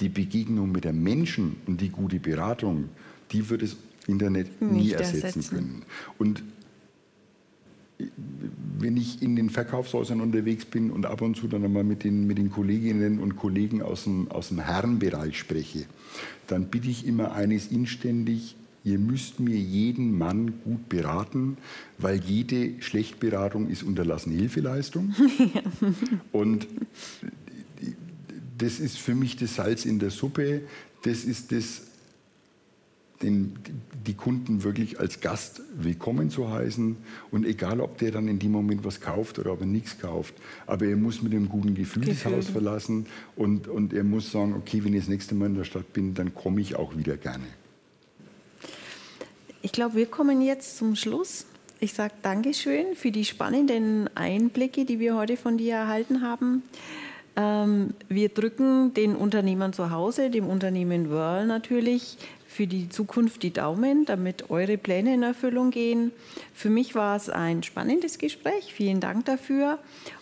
die Begegnung mit dem Menschen und die gute Beratung, die wird das Internet nie ersetzen, ersetzen können. Und wenn ich in den Verkaufshäusern unterwegs bin und ab und zu dann einmal mit den, mit den Kolleginnen und Kollegen aus dem, aus dem Herrenbereich spreche, dann bitte ich immer eines inständig, ihr müsst mir jeden Mann gut beraten, weil jede Schlechtberatung ist unterlassene Hilfeleistung. und das ist für mich das Salz in der Suppe, das ist das den, die Kunden wirklich als Gast willkommen zu heißen. Und egal, ob der dann in dem Moment was kauft oder ob er nichts kauft, aber er muss mit einem guten Gefühl, Gefühl. das Haus verlassen und, und er muss sagen, okay, wenn ich das nächste Mal in der Stadt bin, dann komme ich auch wieder gerne. Ich glaube, wir kommen jetzt zum Schluss. Ich sage Dankeschön für die spannenden Einblicke, die wir heute von dir erhalten haben. Ähm, wir drücken den Unternehmern zu Hause, dem Unternehmen Whirl natürlich, für die Zukunft die Daumen, damit eure Pläne in Erfüllung gehen. Für mich war es ein spannendes Gespräch. Vielen Dank dafür.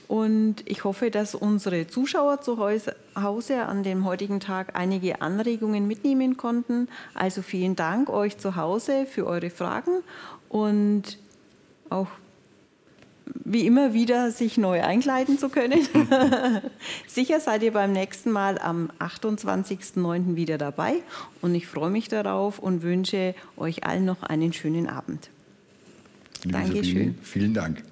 Und ich hoffe, dass unsere Zuschauer zu Hause an dem heutigen Tag einige Anregungen mitnehmen konnten. Also vielen Dank euch zu Hause für eure Fragen und auch wie immer wieder sich neu einkleiden zu können. Sicher seid ihr beim nächsten Mal am 28.09. wieder dabei und ich freue mich darauf und wünsche euch allen noch einen schönen Abend. Liebe Dankeschön. Sabine, vielen Dank.